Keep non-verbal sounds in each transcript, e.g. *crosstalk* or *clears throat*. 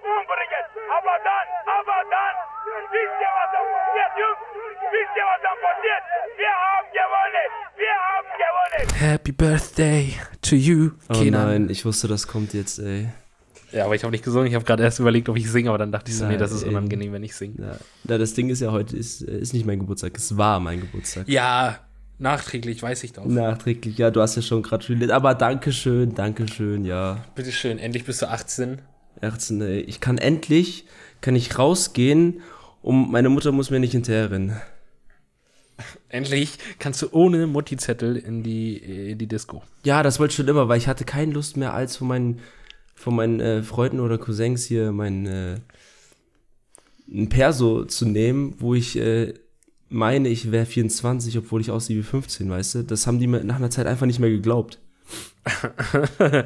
umbringen. Aber dann, aber dann, wisst ihr, was dann passiert, Jungs? Wisst ihr, was dann passiert? Wir haben gewonnen. Wir haben gewonnen. Happy Birthday to you, Oh Kenan. nein, ich wusste, das kommt jetzt, ey. Ja, aber ich habe nicht gesungen. Ich habe gerade erst überlegt, ob ich singe, aber dann dachte ich so, nee, Nein, das ist unangenehm, wenn ich singe. Ja, na, das Ding ist ja heute, ist, äh, ist nicht mein Geburtstag, es war mein Geburtstag. Ja, nachträglich, weiß ich doch. Nachträglich, ja, du hast ja schon gratuliert, aber Dankeschön, Dankeschön, ja. Bitteschön, endlich bist du 18. 18, ey. Ich kann endlich, kann ich rausgehen und meine Mutter muss mir nicht hinterherrennen. Endlich kannst du ohne Mutti-Zettel in die, in die Disco. Ja, das wollte ich schon immer, weil ich hatte keine Lust mehr, als von meinen, von meinen äh, Freunden oder Cousins hier mein äh, ein Perso zu nehmen, wo ich äh, meine, ich wäre 24, obwohl ich aussehe wie 15, weißt du? Das haben die mir nach einer Zeit einfach nicht mehr geglaubt. *laughs*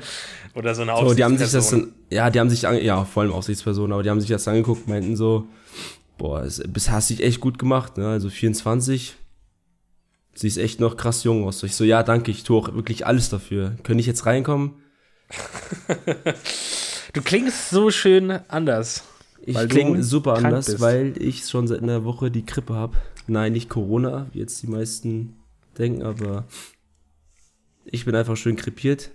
Oder so eine So, die haben sich das Aufsichtsperson. dann, ja, die haben sich, ange ja, vor allem Aufsichtspersonen, aber die haben sich das angeguckt, meinten so, boah, es, bis hast dich echt gut gemacht, ne? Also 24, siehst echt noch krass jung aus. Ich so, ja, danke, ich tue auch wirklich alles dafür. Könnte ich jetzt reinkommen? *laughs* Du klingst so schön anders. Ich klinge super anders, bist. weil ich schon seit einer Woche die Grippe habe. Nein, nicht Corona, wie jetzt die meisten denken, aber ich bin einfach schön krepiert.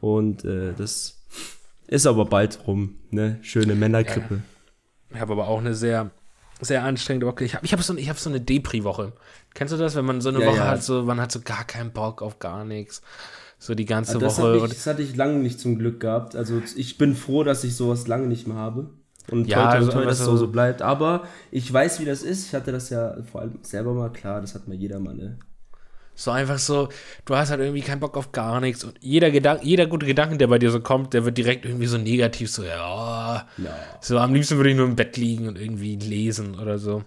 Und äh, das ist aber bald rum, ne? Schöne Männergrippe. Ich habe aber auch eine sehr, sehr anstrengende Woche. Ich habe ich hab so, ich hab so eine Depri-Woche. Kennst du das, wenn man so eine Ja, Woche ja. hat, so, man hat so gar keinen Bock auf gar nichts. So die ganze Das, Woche. hat ich, und das hatte ich lange nicht zum Glück gehabt. Also ich bin froh, dass ich sowas lange nicht mehr habe. Und Ja, ja, toi, toi, einfach dass es so- so, so bleibt. Aber ich weiß, wie das ist. Ich hatte das ja vor allem selber mal klar. Das hat mal jeder mal, ne? So einfach so, du hast halt irgendwie keinen Bock auf gar nichts. Und jeder, Gedanke, jeder gute Gedanke, der bei dir so kommt, der wird direkt irgendwie so negativ. So, ja, Ja. so am liebsten würde ich nur im Bett liegen und irgendwie lesen oder so.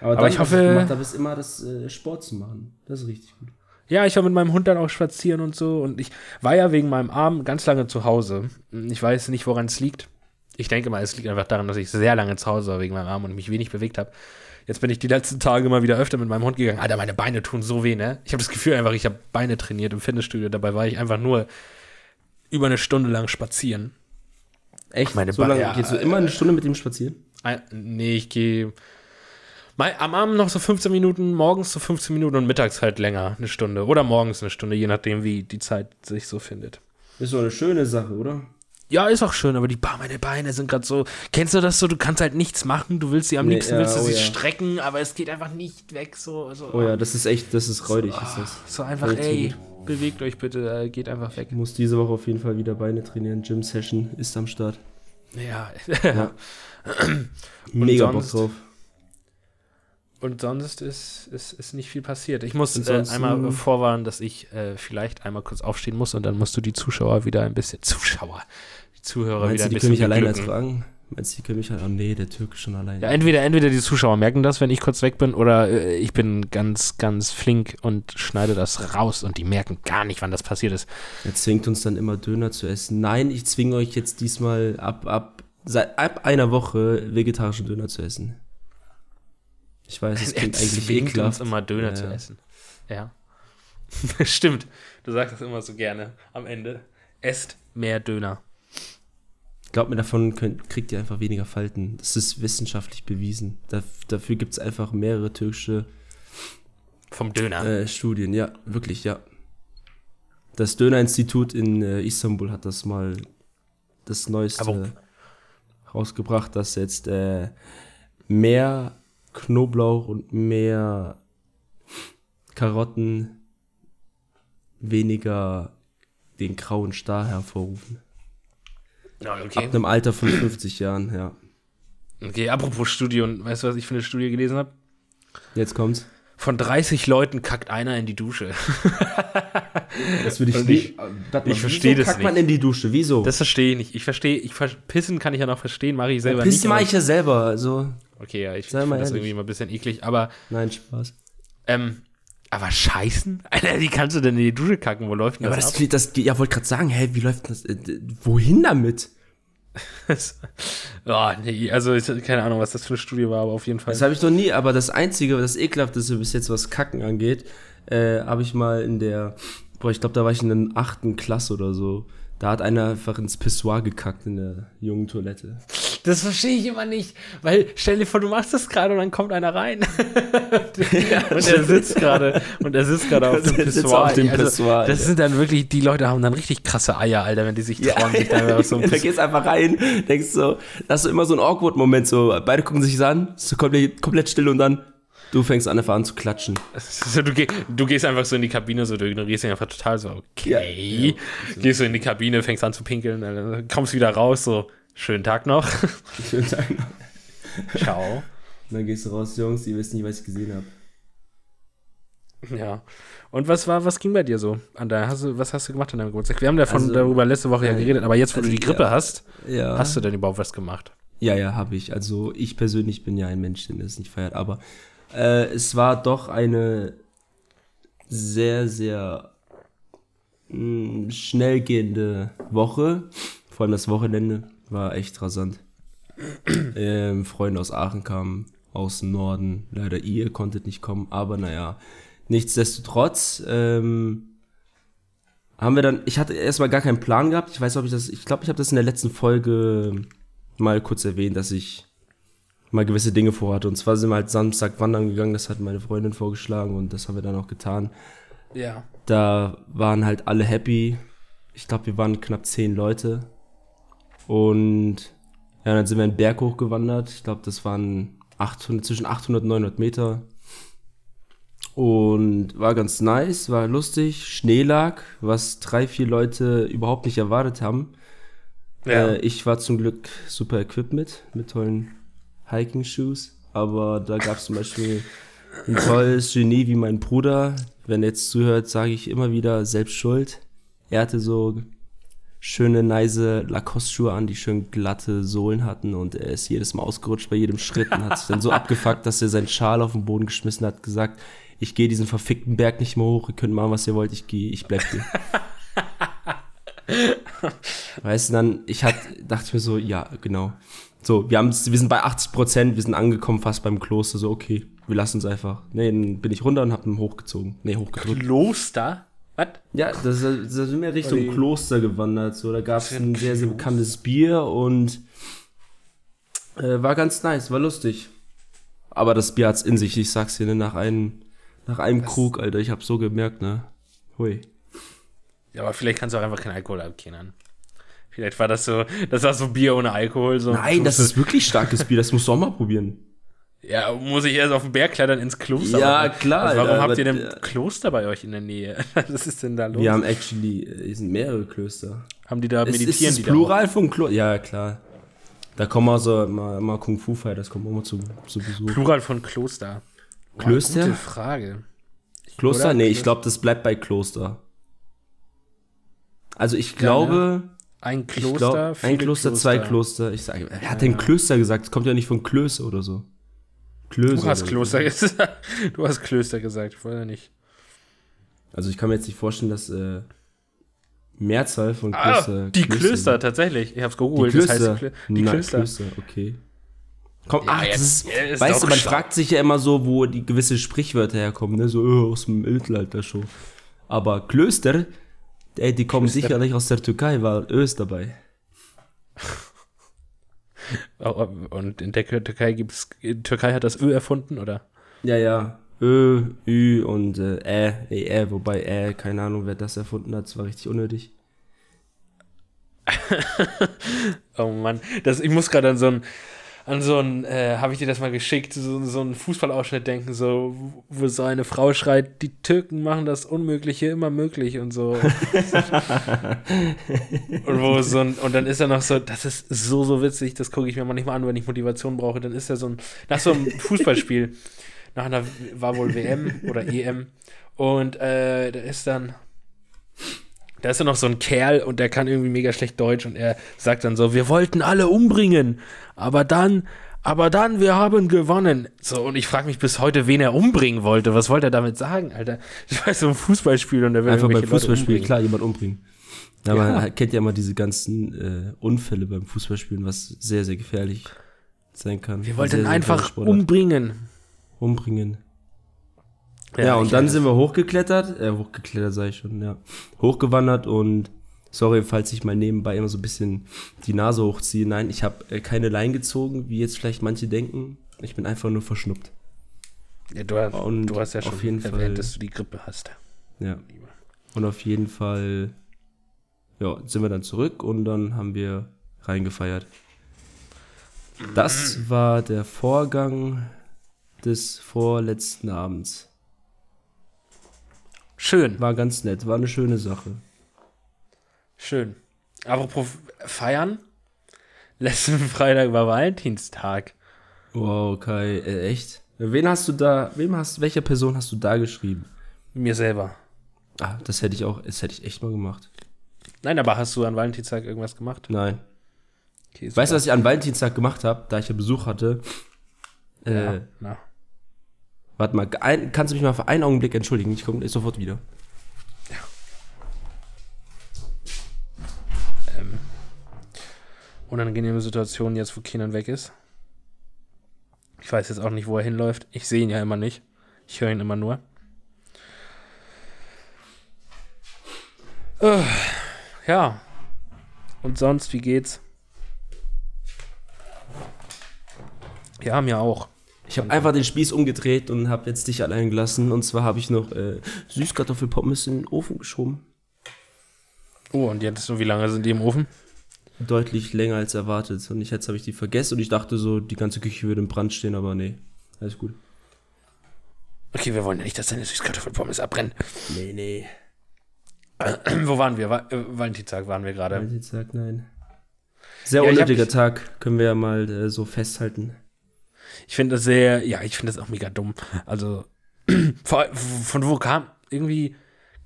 Aber, Aber dann, ich was hoffe- ich gemacht habe, ist immer das äh, Sport zu machen. Das ist richtig gut. Ja, ich war mit meinem Hund dann auch spazieren und so. Und ich war ja wegen meinem Arm ganz lange zu Hause. Ich weiß nicht, woran es liegt. Ich denke mal, es liegt einfach daran, dass ich sehr lange zu Hause war wegen meinem Arm und mich wenig bewegt habe. Jetzt bin ich die letzten Tage mal wieder öfter mit meinem Hund gegangen. Alter, meine Beine tun so weh, ne? Ich habe das Gefühl einfach, ich habe Beine trainiert im Fitnessstudio. Dabei war ich einfach nur über eine Stunde lang spazieren. Echt? Meine so lange ja, gehst du immer eine Stunde mit ihm spazieren? Ein- Nee, ich gehe am Abend noch so 15 Minuten, morgens so 15 Minuten und mittags halt länger, eine Stunde. Oder morgens eine Stunde, je nachdem, wie die Zeit sich so findet. Ist doch eine schöne Sache, oder? Ja, ist auch schön, aber die bah, meine Beine sind gerade so. Kennst du das so? Du kannst halt nichts machen. Du willst sie am Nee, liebsten ja, willst du oh sie ja. strecken, aber es geht einfach nicht weg. So, so, Oh ja, das ist echt, das ist räudig, ist das. so einfach, zu ey, gut. bewegt euch bitte, äh, geht einfach weg. Ich muss diese Woche auf jeden Fall wieder Beine trainieren. Gym Session ist am Start. Ja. Ja. *laughs* Mega Bock drauf. Und sonst ist, ist, ist nicht viel passiert. Ich muss äh, einmal vorwarnen, dass ich äh, vielleicht einmal kurz aufstehen muss und dann musst du die Zuschauer wieder ein bisschen. *laughs* Zuschauer. Die Zuhörer Meinst wieder ein die bisschen können mich alleine ertragen? Meinst du, die können mich halt. Oh nee, der Türke ist schon alleine. Ja, entweder, entweder die Zuschauer merken das, wenn ich kurz weg bin, oder äh, ich bin ganz, ganz flink und schneide das raus und die merken gar nicht, wann das passiert ist. Er zwingt uns dann immer Döner zu essen. Nein, ich zwinge euch jetzt diesmal ab, ab, seit ab einer Woche vegetarischen Döner zu essen. Ich weiß, es *laughs* klingt eigentlich ekelhaft. immer Döner Ja, zu essen. Ja. *laughs* Stimmt. Du sagst das immer so gerne am Ende. Esst mehr Döner. Glaubt mir, davon könnt, kriegt ihr einfach weniger Falten. Das ist wissenschaftlich bewiesen. Da, dafür gibt es einfach mehrere türkische Vom Döner. äh, Studien. Ja, wirklich, ja. Das Döner-Institut in äh, Istanbul hat das mal das Neueste Aber- rausgebracht, dass jetzt äh, mehr Knoblauch und mehr Karotten weniger den grauen Star hervorrufen. Ja, Ab okay. einem Alter von 50 Jahren, ja. okay, apropos Studie, und weißt du, was ich für eine Studie gelesen habe? Jetzt kommt's. Von 30 Leuten kackt einer in die Dusche. *laughs* Das würde ich Und nicht. ich- Warte ich verstehe das kackt man nicht. in die Dusche? Wieso? Das verstehe ich nicht. Ich verstehe, ich pissen kann ich ja noch verstehen, mache ich selber Pissen nicht. mache aber- ich ja selber, also. Okay, ja, ich finde das irgendwie mal ein bisschen eklig, aber Nein, Spaß. ähm, aber scheißen? *laughs* Alter, wie kannst du denn in die Dusche kacken? Wo läuft denn Ja, aber das, das, ab? klingt- das, ja, wollte gerade sagen, hä, wie läuft das? Äh, wohin damit? *laughs* oh, nee, also ich, keine Ahnung, was das für eine Studie war, aber auf jeden Fall. Das habe ich noch nie, aber das Einzige, das Ekelhafteste bis jetzt, was Kacken angeht, äh, habe ich mal in der, boah, ich glaube, da war ich in der achten Klasse oder so. Da hat einer einfach ins Pissoir gekackt in der jungen Toilette. Das verstehe ich immer nicht, weil stell dir vor, du machst das gerade und dann kommt einer rein. *laughs* und er sitzt gerade und er sitzt gerade auf *laughs* dem Pissoir. auf dem Also, Pissoir, das ja. sind dann wirklich, die Leute haben dann richtig krasse Eier, Alter, wenn die sich trauen, sich da einfach so *laughs* ein da gehst einfach rein, denkst so, da hast du immer so einen Awkward-Moment, so, beide gucken sich an, ist so komplett, komplett still und dann, du fängst an, einfach an zu klatschen. So, du, geh, du gehst einfach so in die Kabine, so du ignorierst ihn einfach total so, okay. Gehst so in die Kabine, fängst an zu pinkeln, dann kommst wieder raus, so, schönen Tag noch. *laughs* Schönen Tag noch. Ciao. Und dann gehst du raus, Jungs, ihr wisst nicht, was ich gesehen habe. Ja. Und was war, was ging bei dir so? An der, hast du, was hast du gemacht an deinem Geburtstag? Wir haben davon Also, darüber letzte Woche ja äh, geredet, aber jetzt, wo also, du die Grippe ja. hast, Ja. hast du denn überhaupt was gemacht? Ja, ja, habe ich. Also ich persönlich bin ja ein Mensch, der das nicht feiert, aber äh, es war doch eine sehr, sehr mh, schnell gehende Woche. Vor allem das Wochenende war echt rasant. *clears throat* ähm, Freunde aus Aachen kamen, aus dem Norden. Leider ihr konntet nicht kommen, aber naja. Nichtsdestotrotz ähm, haben wir dann, ich hatte erstmal gar keinen Plan gehabt. Ich weiß, ob ich das, ich glaube, ich habe das in der letzten Folge mal kurz erwähnt, dass ich mal gewisse Dinge vorhatte. Und zwar sind wir halt Samstag wandern gegangen, das hat meine Freundin vorgeschlagen und das haben wir dann auch getan. Ja. Da waren halt alle happy. Ich glaube, wir waren knapp zehn Leute. Und ja, dann sind wir einen Berg hochgewandert. Ich glaube, das waren 800, zwischen 800 und 900 Meter. Und war ganz nice, war lustig. Schnee lag, was drei, vier Leute überhaupt nicht erwartet haben. Ja. Äh, ich war zum Glück super equipped mit, mit tollen Hiking-Shoes. Aber da gab es zum Beispiel ein tolles Genie wie mein Bruder. Wenn er jetzt zuhört, sage ich immer wieder, selbst schuld. Er hatte so schöne, nice Lacoste-Schuhe an, die schön glatte Sohlen hatten und er ist jedes Mal ausgerutscht bei jedem Schritt und hat sich dann so *laughs* abgefuckt, dass er seinen Schal auf den Boden geschmissen hat, gesagt, ich gehe diesen verfickten Berg nicht mehr hoch, ihr könnt machen, was ihr wollt, ich gehe, ich bleib hier. *laughs* Weißt du, dann, ich hat, dachte ich mir so, ja, genau. So, wir, haben, wir sind bei 80 Prozent, wir sind angekommen fast beim Kloster, so, okay, wir lassen es einfach. Nee, dann bin ich runter und hab ihn hochgezogen. Nee, hochgedrückt. Kloster? Was? Ja, das, das sind wir Richtung Ui. Kloster gewandert, so, da gab es ein sehr, sehr bekanntes Bier und äh, war ganz nice, war lustig. Aber das Bier hat's in sich, ich sag's dir, ne, nach einem, nach einem Krug, Alter, ich hab so gemerkt, ne, hui. Ja, aber vielleicht kannst du auch einfach keinen Alkohol abkennen. Vielleicht war das so, das war so Bier ohne Alkohol. So Nein, das ist wirklich starkes Bier, das musst du auch mal probieren. Ja, muss ich erst auf den Berg klettern ins Kloster? Ja, klar, Also warum Alter, habt ihr denn der- Kloster bei euch in der Nähe? *laughs* Was ist denn da los? Wir haben actually, es sind mehrere Klöster. haben die da Es meditieren ist das die da Plural von Kloster? Ja, klar. Da kommen also mal, mal Kung Fu Fighters, kommen mal zu, zu Besuch. Plural von Kloster. Klöster? Gute Frage. Kloster? Oder? Nee, ich Kloster. glaube, das bleibt bei Kloster. Also ich glaube, Ein Kloster, glaub, ein viele Kloster, zwei Kloster. Ich sage, wer hat denn Klöster gesagt? Das kommt ja nicht von Klöße oder so. Klöße. Du hast Kloster gesagt. *laughs* Du hast Klöster gesagt, ja nicht. Also ich kann mir jetzt nicht vorstellen, dass äh, Mehrzahl von Ah, Klöster. die Klöster Klöster, tatsächlich. Ich hab's Die gegoogelt. Klöster. Das heißt die Na, Klöster. Klöster, okay. Komm, Ja, ach, jetzt- ist, weißt du, man fragt sich ja immer so, wo die gewisse Sprichwörter herkommen, ne? So äh, aus dem Mittelalter schon. Aber Klöster, ey, die kommen Klöster. sicherlich aus der Türkei, weil Ö ist dabei. Oh, Und in der Türkei gibt's, Türkei hat das Ö erfunden, oder? Ja, ja. Ö, Ü und äh, Ä, nee, Ä, wobei Ä, keine Ahnung, wer das erfunden hat, das war richtig unnötig. *laughs* Oh Mann, das, ich muss gerade an so ein, an so ein, äh, habe ich dir das mal geschickt, so, so einen Fußballausschnitt denken, so, wo so eine Frau schreit, die Türken machen das Unmögliche immer möglich und so. *laughs* und wo so ein, und dann ist er noch so, das ist so, so witzig, das gucke ich mir manchmal an, wenn ich Motivation brauche, dann ist er so ein, nach so einem *laughs* Fußballspiel, nach einer, war wohl WM oder EM, und äh, da ist dann, da ist ja noch so ein Kerl und der kann irgendwie mega schlecht Deutsch und er sagt dann so, wir wollten alle umbringen, aber dann, aber dann, wir haben gewonnen. So, und ich frage mich bis heute, wen er umbringen wollte. Was wollte er damit sagen, Alter? *laughs* Ich weiß, so ein Fußballspiel und der will Einfach beim Fußballspiel, klar, jemand umbringen. Ja, Ja. man kennt ja immer diese ganzen äh, Unfälle beim Fußballspielen, was sehr, sehr gefährlich sein kann. Wir wollten sehr, sehr einfach umbringen. umbringen. Ja, und dann sind wir hochgeklettert, äh, hochgeklettert sage ich schon, ja. Hochgewandert und Sorry, falls ich mal nebenbei immer so ein bisschen die Nase hochziehe. Nein, ich habe äh, keine Lein gezogen, wie jetzt vielleicht manche denken. Ich bin einfach nur verschnuppt. Ja, du, hast, Und du hast ja auf schon jeden erwähnt, Fall- dass du die Grippe hast. Ja. Und auf jeden Fall, ja, sind wir dann zurück und dann haben wir reingefeiert. Das *clears throat* war der Vorgang des vorletzten Abends. Schön, War ganz nett, war eine schöne Sache. schön. Apropos feiern. Letzten *laughs* Freitag war Valentinstag. Wow, Kai, äh, echt? Wen hast du da, wem hast, welcher Person hast du da geschrieben? Mir selber. Ah, das hätte ich auch, das hätte ich echt mal gemacht. Nein, aber hast du an Valentinstag irgendwas gemacht? Nein. Okay, Weißt du, was ich an Valentinstag gemacht habe, da ich ja Besuch hatte? Äh, Ja, na. Warte mal, ein, kannst du mich mal für einen Augenblick entschuldigen? Ich komme sofort wieder. ähm, unangenehme Situation jetzt, wo Kenan weg ist. Ich weiß jetzt auch nicht, wo er hinläuft. Ich sehe ihn ja immer nicht. Ich höre ihn immer nur. Äh, ja. Und sonst, wie geht's? Ja, mir auch. Ich habe einfach den Spieß umgedreht und habe jetzt dich allein gelassen. Und zwar habe ich noch äh, Süßkartoffelpommes in den Ofen geschoben. Oh, und jetzt, so wie lange sind die im Ofen? Deutlich länger als erwartet. Und ich, jetzt habe ich die vergessen und ich dachte so, die ganze Küche würde im Brand stehen, aber nee. Alles gut. Okay, wir wollen ja nicht, dass deine Süßkartoffelpommes abbrennen. Nee, nee. *clears throat* Wo waren wir? Wa- äh, Valentinstag waren wir gerade. Valentinstag, nein. Sehr Ja, unnötiger Tag, können wir ja mal äh, so festhalten. Ich finde das sehr, ja, ich finde das auch mega dumm. Also, *clears throat* von wo kam, irgendwie,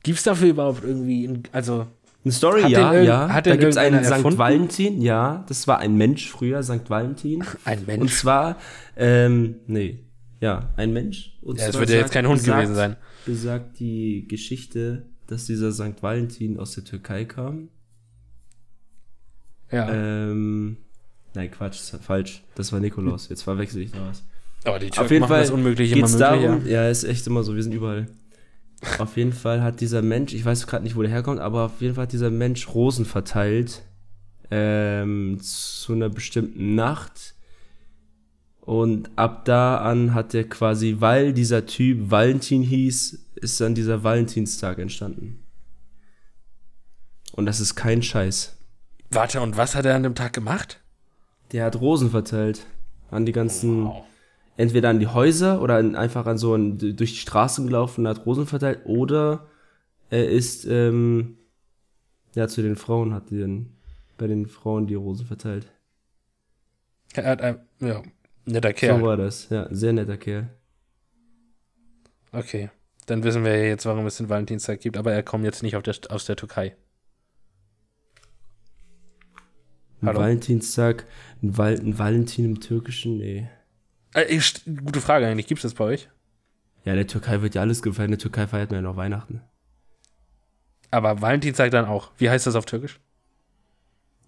gibt's dafür überhaupt irgendwie, also, Eine Story, ja, ja. hat da gibt es einen irgendeiner St. erfunden? Valentin, ja. Das war ein Mensch früher, St. Valentin. *laughs* ein Und Mensch? zwar, ähm, nee, ja, ein Mensch. Und Ja, es zwar wird ja jetzt kein Hund besagt- gewesen sein. Besagt die Geschichte, dass dieser St. Valentin aus der Türkei kam. Ja, Ähm, nein, Quatsch, das war falsch. Das war Nikolaus. Jetzt verwechsel ich da was. aber die Türken Auf jeden machen Fall das Unmögliche immer geht's möglich. darum, ja, ist echt immer so, wir sind überall. Auf jeden Fall hat dieser Mensch, ich weiß gerade nicht, wo der herkommt, aber auf jeden Fall hat dieser Mensch Rosen verteilt ähm, zu einer bestimmten Nacht. Und ab da an hat er quasi, weil dieser Typ Valentin hieß, ist dann dieser Valentinstag entstanden. Und das ist kein Scheiß. Ja. Warte, und was hat er an dem Tag gemacht? Der hat Rosen verteilt an die ganzen Wow. entweder an die Häuser oder an, einfach an so ein, durch die Straßen gelaufen und hat Rosen verteilt oder er ist ähm, ja zu den Frauen hat dann bei den Frauen die Rosen verteilt. Er hat ein, ja, netter Kerl. So war das. Ja, sehr netter Kerl. Okay, dann wissen wir ja jetzt, warum es den Valentinstag gibt, aber er kommt jetzt nicht auf der, aus der Türkei. Ein Hallo? Valentinstag, ein, Val ein Valentin im Türkischen, nee. Äh, gute Frage eigentlich, gibt's das bei euch? Ja, in der Türkei wird ja alles gefeiert. In der Türkei feiert man ja noch Weihnachten. Aber Valentinstag dann auch. Wie heißt das auf Türkisch?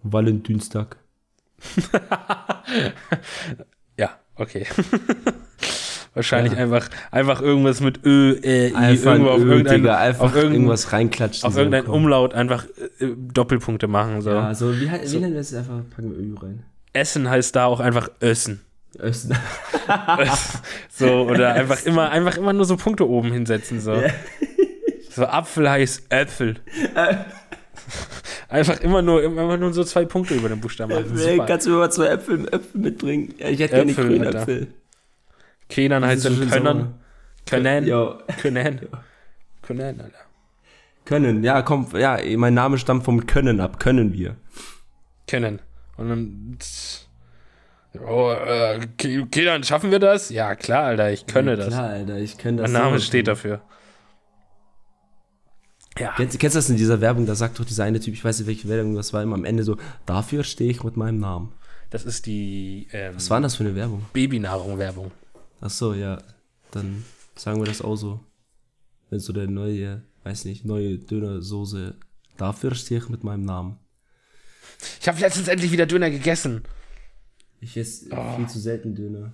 Valentinstag. *laughs* Ja, okay. *laughs* Wahrscheinlich einfach, einfach irgendwas mit Ö, äh, I, Einfach, irgendwo auf Ö, irgendein, Digga, einfach auf irgendein, irgendwas reinklatschen. auf irgendein Umlaut einfach äh, Doppelpunkte machen. So. Ja, so, wie, wie nennen wir es einfach? Packen wir Ö rein. Essen heißt da auch einfach Össen. Östen. *laughs* So, oder einfach immer, einfach immer nur so Punkte oben hinsetzen. So, so Apfel heißt Äpfel. *laughs* Einfach immer nur, immer nur so zwei Punkte über den Buchstaben machen. Kannst du mir mal zwei Äpfel, Äpfel mitbringen? Ja, ich hätte gerne grüne. Äpfel. Kenan heißt dann Können. Können. Können. Können, Alter. können. Ja, komm, ja, mein Name stammt vom Können ab. Können wir. Können. Und dann. Oh, äh, Ke- Kenan, schaffen wir das? Ja, klar, Alter, ich könne ja, das. Klar, Alter, ich kenne das. Mein Name steht dafür. Ja. Kennst, kennst du das in dieser Werbung? Da sagt doch dieser eine Typ, ich weiß nicht, welche Werbung das war, immer am Ende so, dafür stehe ich mit meinem Namen. Das ist die ähm, Was war denn das für eine Werbung? Babynahrung-Werbung. Ach so, ja. Dann sagen wir das auch so. Wenn so der neue, weiß nicht, neue Dönersoße, dafür stehe ich mit meinem Namen. Ich habe letztens endlich wieder Döner gegessen. Ich esse Oh. viel zu selten Döner.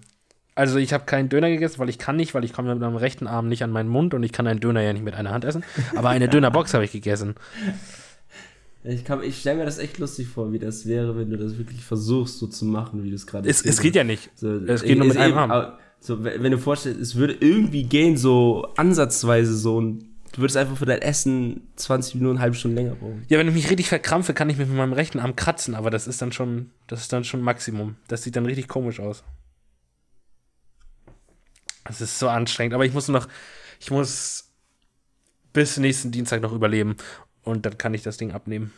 Also ich habe keinen Döner gegessen, weil ich kann nicht, weil ich komme mit meinem rechten Arm nicht an meinen Mund und ich kann einen Döner ja nicht mit einer Hand essen. Aber eine Dönerbox habe ich gegessen. *laughs* Ich, kann- ich stelle mir das echt lustig vor, wie das wäre, wenn du das wirklich versuchst, so zu machen, wie du es gerade Es, es geht ja nicht. So, Es geht nur mit einem Arm. So, wenn du vorstellst, es würde irgendwie gehen, so ansatzweise so, und du würdest einfach für dein Essen 20 Minuten, eine halbe Stunde länger brauchen. Ja, wenn ich mich richtig verkrampfe, kann ich mich mit meinem rechten Arm kratzen, aber das ist dann schon, das ist dann schon Maximum. Das sieht dann richtig komisch aus. Das ist so anstrengend, aber ich muss noch, ich muss bis nächsten Dienstag noch überleben und dann kann ich das Ding abnehmen.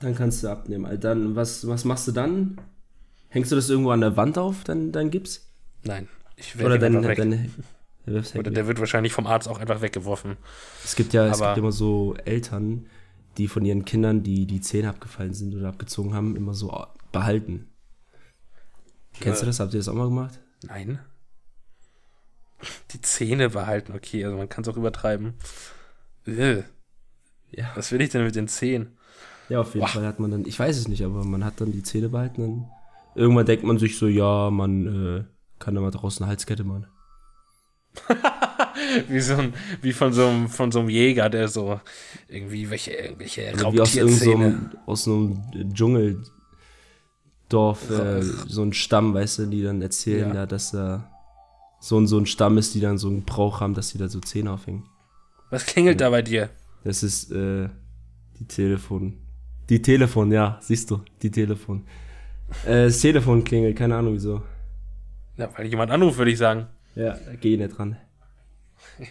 Dann kannst du abnehmen. Alter. Dann, was, was machst du dann? Hängst du das irgendwo an der Wand auf, dein, dein Gips? Nein, ich Oder werde dein, einfach weg. dein, der wirfst Oder der wird wahrscheinlich vom Arzt auch einfach weggeworfen. Es gibt ja es gibt immer so Eltern, die von ihren Kindern, die die Zähne abgefallen sind oder abgezogen haben, immer so behalten. Kennst du das? Habt ihr das auch mal gemacht? Nein. Die Zähne behalten, okay, also man kann es auch übertreiben. Äh, Ja. was will ich denn mit den Zähnen? Ja, auf jeden Boah. Fall hat man dann, ich weiß es nicht, aber man hat dann die Zähne behalten. Dann irgendwann denkt man sich so, ja, man äh, kann da mal draußen eine Halskette machen. *laughs* Wie, so ein, wie von so einem, von so einem Jäger, der so irgendwie welche, irgendwelche Also wie aus irgendeinem Raubtierzähne. aus so einem Dschungeldorf, äh, so ein Stamm, weißt du, die dann erzählen, Ja. ja. dass da so und so ein Stamm ist, die dann so einen Brauch haben, dass die da so Zähne aufhängen. Was klingelt da bei dir? Das ist äh, die Telefon. Die Telefon, ja, siehst du, die Telefon. Äh, das Telefon klingelt, keine Ahnung wieso. Ja, weil jemand anruft, würde ich sagen. Ja, geh nicht dran. *laughs*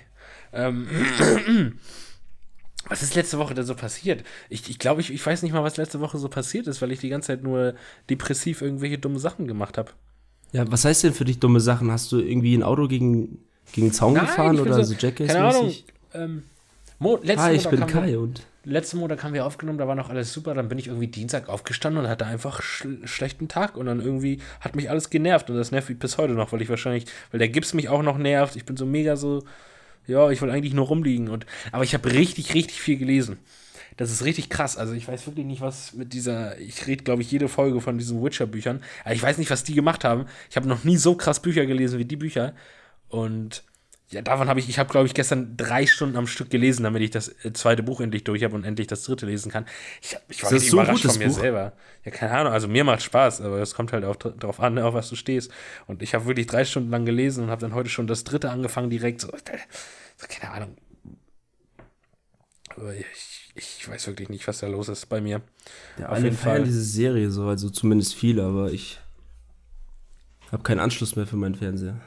Ähm, *clears throat* was ist letzte Woche denn so passiert? Ich, ich glaube, ich, ich weiß nicht mal, was letzte Woche so passiert ist, weil ich die ganze Zeit nur depressiv irgendwelche dumme Sachen gemacht habe. Ja, was heißt denn für dich dumme Sachen? Hast du irgendwie ein Auto gegen, gegen den Zaun Nein, gefahren oder so- so, Jackass? Keine Ahnung. mäßig? Ähm, Mo, Ah, ich bin Kai und. Letzten Monat haben wir aufgenommen, da war noch alles super. Dann bin ich irgendwie Dienstag aufgestanden und hatte einfach schl schlechten Tag. Und dann irgendwie hat mich alles genervt. Und das nervt mich bis heute noch, weil ich wahrscheinlich, weil der Gips mich auch noch nervt. Ich bin so mega so, ja, ich will eigentlich nur rumliegen. Und, aber ich habe richtig, richtig viel gelesen. Das ist richtig krass. Also ich weiß wirklich nicht, was mit dieser, ich rede, glaube ich, jede Folge von diesen Witcher-Büchern. Aber ich weiß nicht, was die gemacht haben. Ich habe noch nie so krass Bücher gelesen wie die Bücher. Und ja, davon habe ich, ich habe, glaube ich, gestern drei Stunden am Stück gelesen, damit ich das äh, zweite Buch endlich durch habe und endlich das dritte lesen kann. Ich, ich war richtig so überrascht von mir Buch? selber. Ja, keine Ahnung, also mir macht Spaß, aber es kommt halt auch darauf an, ne, auf was du stehst. Und ich habe wirklich drei Stunden lang gelesen und habe dann heute schon das dritte angefangen direkt. So, so keine Ahnung. Aber ich, ich weiß wirklich nicht, was da los ist bei mir. Ja, Auf alle jeden Fall. diese Serie so, also zumindest viele, aber ich habe keinen Anschluss mehr für meinen Fernseher.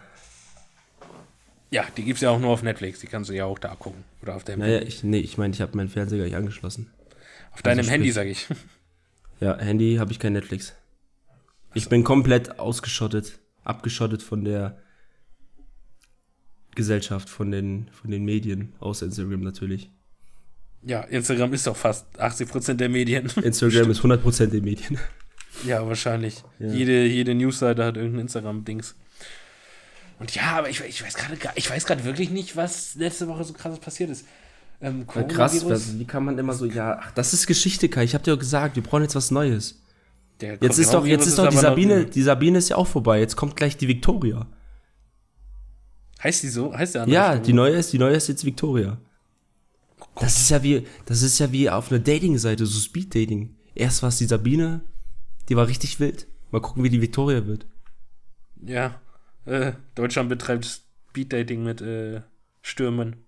Ja, die gibt es ja auch nur auf Netflix, die kannst du ja auch da gucken. Oder auf deinem, Naja, ich, nee, ich meine, ich habe meinen Fernseher gar nicht angeschlossen. auf deinem also Handy, sage ich. *laughs* Ja, Handy habe ich kein Netflix. Ich bin komplett ausgeschottet, abgeschottet von der Gesellschaft, von den, von den Medien, außer Instagram natürlich. Ja, Instagram ist doch fast 80% der Medien. *laughs* Instagram ist 100% der Medien. Ja, wahrscheinlich. Ja. Jede, jede Newsseite hat irgendein Instagram-Dings. Und ja, aber ich, ich weiß gerade ich weiß gerade wirklich nicht, was letzte Woche so krasses passiert ist. Ähm, krass, wie kann man immer so, ja, ach, das ist Geschichte, Kai, ich habe dir gesagt, wir brauchen jetzt was Neues. der Jetzt ist doch, jetzt ist doch die Sabine, die Sabine ist ja auch vorbei, jetzt kommt gleich die Victoria. Heißt die so? Heißt der andere Ja, Stimme? die neue ist, die neue ist jetzt Victoria. Das ist ja wie, das ist ja wie auf einer Dating-Seite, so Speed-Dating. Erst war es die Sabine, die war richtig wild. Mal gucken, wie die Victoria wird. Ja. Äh, Deutschland betreibt Speeddating mit äh, Stürmen.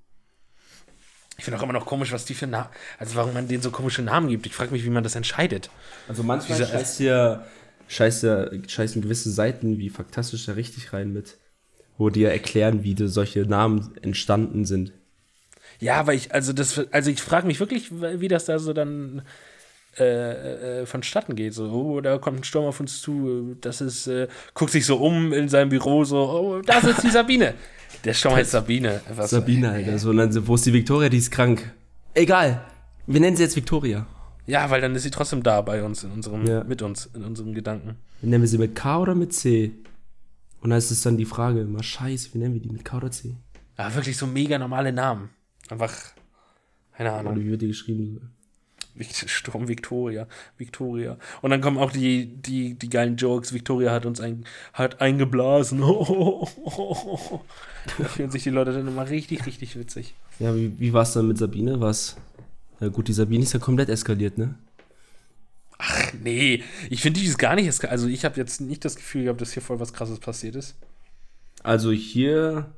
Ich finde auch immer noch komisch, was die für Namen. Also, warum man denen so komische Namen gibt. Ich frage mich, wie man das entscheidet. Also manchmal Diese- scheißt ja, scheißt ja, scheißen gewisse Seiten wie Faktastisch da richtig rein mit, wo dir erklären, wie die solche Namen entstanden sind. Ja, aber ich, also das, also ich frage mich wirklich, wie das da so dann äh, äh, vonstatten geht. So, oh, da kommt ein Sturm auf uns zu, das ist, äh, guckt sich so um in seinem Büro, so, oh, da sitzt die Sabine. Der Sturm heißt Sabine. So, Sabine, Alter. So, und dann, wo ist die Victoria? Die ist krank. Egal. Wir nennen sie jetzt Victoria. Ja, weil dann ist sie trotzdem da bei uns, in unserem, Ja. mit uns, in unseren Gedanken. Nennen wir sie mit K oder mit C? Und da ist es dann die Frage immer, scheiße, wie nennen wir die, mit K oder C? Aber wirklich so mega normale Namen. Einfach, keine Oder Ahnung. wie wird die geschrieben? Sturm Victoria, Victoria. Und dann kommen auch die, die, die geilen Jokes. Victoria hat uns ein, hat eingeblasen. *laughs* Da fühlen sich die Leute dann immer richtig, richtig witzig. Ja, wie, wie war es dann mit Sabine? Was? Ja gut, die Sabine ist ja komplett eskaliert, ne? Ach nee, ich finde dieses gar nicht. Also ich habe jetzt nicht das Gefühl gehabt, dass hier voll was Krasses passiert ist. Also hier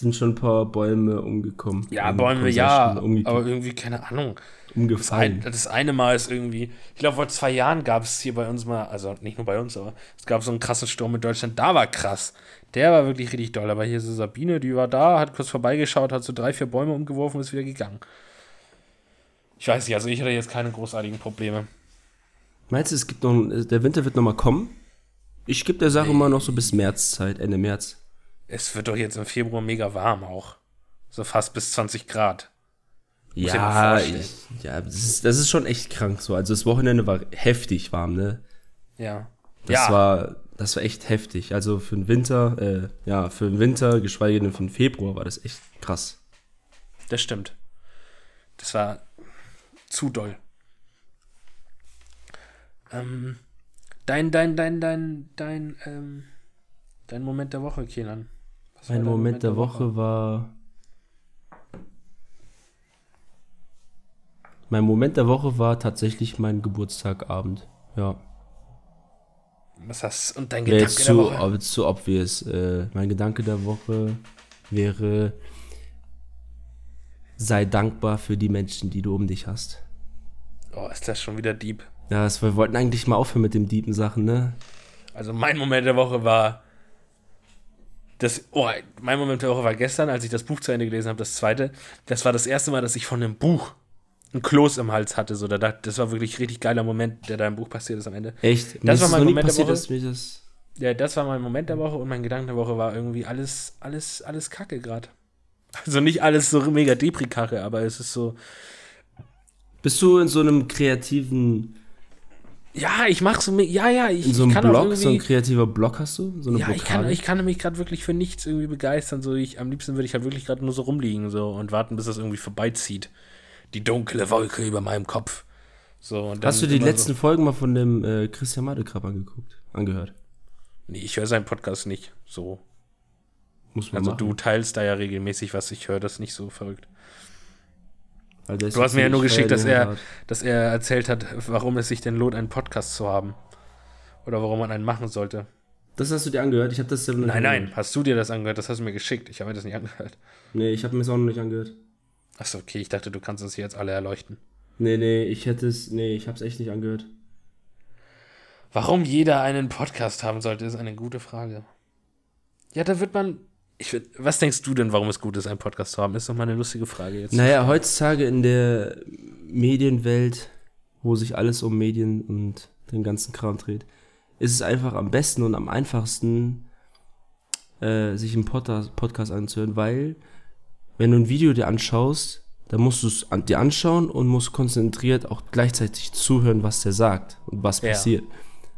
sind schon ein paar Bäume umgekommen. Ja, Ähm, Bäume, ja, aber irgendwie, keine Ahnung. Das, ein, umgefallen. das eine Mal ist irgendwie, ich glaube, vor zwei Jahren gab es hier bei uns mal, also nicht nur bei uns, aber es gab so einen krassen Sturm in Deutschland, da war krass. Der war wirklich richtig doll, aber hier ist so Sabine, die war da, hat kurz vorbeigeschaut, hat so drei, vier Bäume umgeworfen und ist wieder gegangen. Ich weiß nicht, also ich hatte jetzt keine großartigen Probleme. Meinst du, es gibt noch, der Winter wird noch mal kommen? Ich gebe der Sache mal noch so bis Märzzeit, Ende März. Es wird doch jetzt im Februar mega warm auch. So fast bis 20 Grad. Muss Ja, ich, ja das, ist, das ist schon echt krank so. Also das Wochenende war heftig warm, ne? Ja. Das ja, war das war echt heftig. Also für den Winter, äh, ja, für den Winter, geschweige denn für den Februar war das echt krass. das stimmt. Das war zu doll. Ähm, dein, dein, dein, dein, dein, ähm, dein Moment der Woche, Kenan. Mein dein Moment der Woche war. Mein Moment der Woche war tatsächlich mein Geburtstagabend. Ja. Was hast und dein Gedanke jetzt der zu, Woche? ob, zu obvious. Äh, mein Gedanke der Woche wäre, sei dankbar für die Menschen, die du um dich hast. Oh, ist das schon wieder deep. Ja, das, wir wollten eigentlich mal aufhören mit den deepen Sachen, ne? Also mein Moment der Woche war das, oh, mein Moment der Woche war gestern, als ich das Buch zu Ende gelesen habe, das zweite. Das war das erste Mal, dass ich von einem Buch ein Kloß im Hals hatte. So, da, das war wirklich ein richtig geiler Moment, der da im Buch passiert ist am Ende. Echt? Mir Das ist war mein Moment der passiert, Woche. dass mir das. Ja, das war mein Moment der Woche und mein Gedanke der Woche war irgendwie alles, alles, alles Kacke gerade. Also nicht alles so mega Depri-Kacke, aber es ist so, Bist du in so einem kreativen, ja, ich mach so, ja, ja, ich, so ich einem kann auch Blog, so ein kreativer Blog hast du? So eine Ja, ich kann, Blockade? ich kann mich gerade wirklich für nichts irgendwie begeistern. So, ich, am liebsten würde ich halt wirklich gerade nur so rumliegen so und warten, bis das irgendwie vorbeizieht. Die dunkle Wolke über meinem Kopf. So, Hast du die letzten Folgen mal von dem äh, Christian Madekrab angeguckt? Angehört? So, nee, ich höre seinen Podcast nicht so. Muss man Also machen. du teilst da ja regelmäßig was, ich höre das nicht so verrückt. Du hast mir ja nur geschickt, dass er, hat- dass er erzählt hat, warum es sich denn lohnt, einen Podcast zu haben. Oder warum man einen machen sollte. Das hast du dir angehört? Ich habe das nicht Nein, nein, angehört. hast du dir das angehört? Das hast du mir geschickt. Ich habe mir das nicht angehört. Nee, ich habe mir das auch noch nicht angehört. Achso, okay, ich dachte, du kannst uns hier jetzt alle erleuchten. Nee, nee, ich hätte es. Nee, ich habe es echt nicht angehört. Warum jeder einen Podcast haben sollte, ist eine gute Frage. Ja, da wird man. Würd- was denkst du denn, warum es gut ist, einen Podcast zu haben? Ist doch mal eine lustige Frage jetzt. Naja, heutzutage in der Medienwelt, wo sich alles um Medien und den ganzen Kram dreht, ist es einfach am besten und am einfachsten, äh, sich einen Podcast, Podcast anzuhören, weil, wenn du ein Video dir anschaust, dann musst du es an, dir anschauen und musst konzentriert auch gleichzeitig zuhören, was der sagt und was Ja. passiert.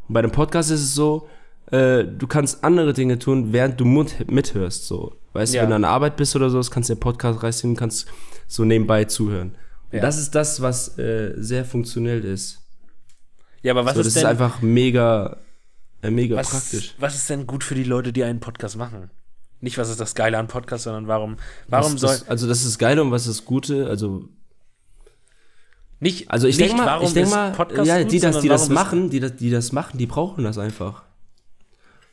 Und bei dem Podcast ist es so, äh, du kannst andere Dinge tun, während du mithörst. So. Weißt Ja. du, wenn du an der Arbeit bist oder so, kannst du den Podcast reißen und kannst so nebenbei zuhören. Ja. das ist das, was äh, sehr funktionell ist. ja, aber was so, ist das denn. ist einfach mega, äh, mega was, praktisch. was ist denn gut für die Leute, die einen Podcast machen? Nicht, was ist das Geile an Podcast, sondern warum, warum was, soll. das, also das ist geil und was ist das Gute, also nicht, Also ich denke mal, ich denke mal, Podcast ja, gut, die das, sondern die das machen, die das, die das machen, die brauchen das einfach.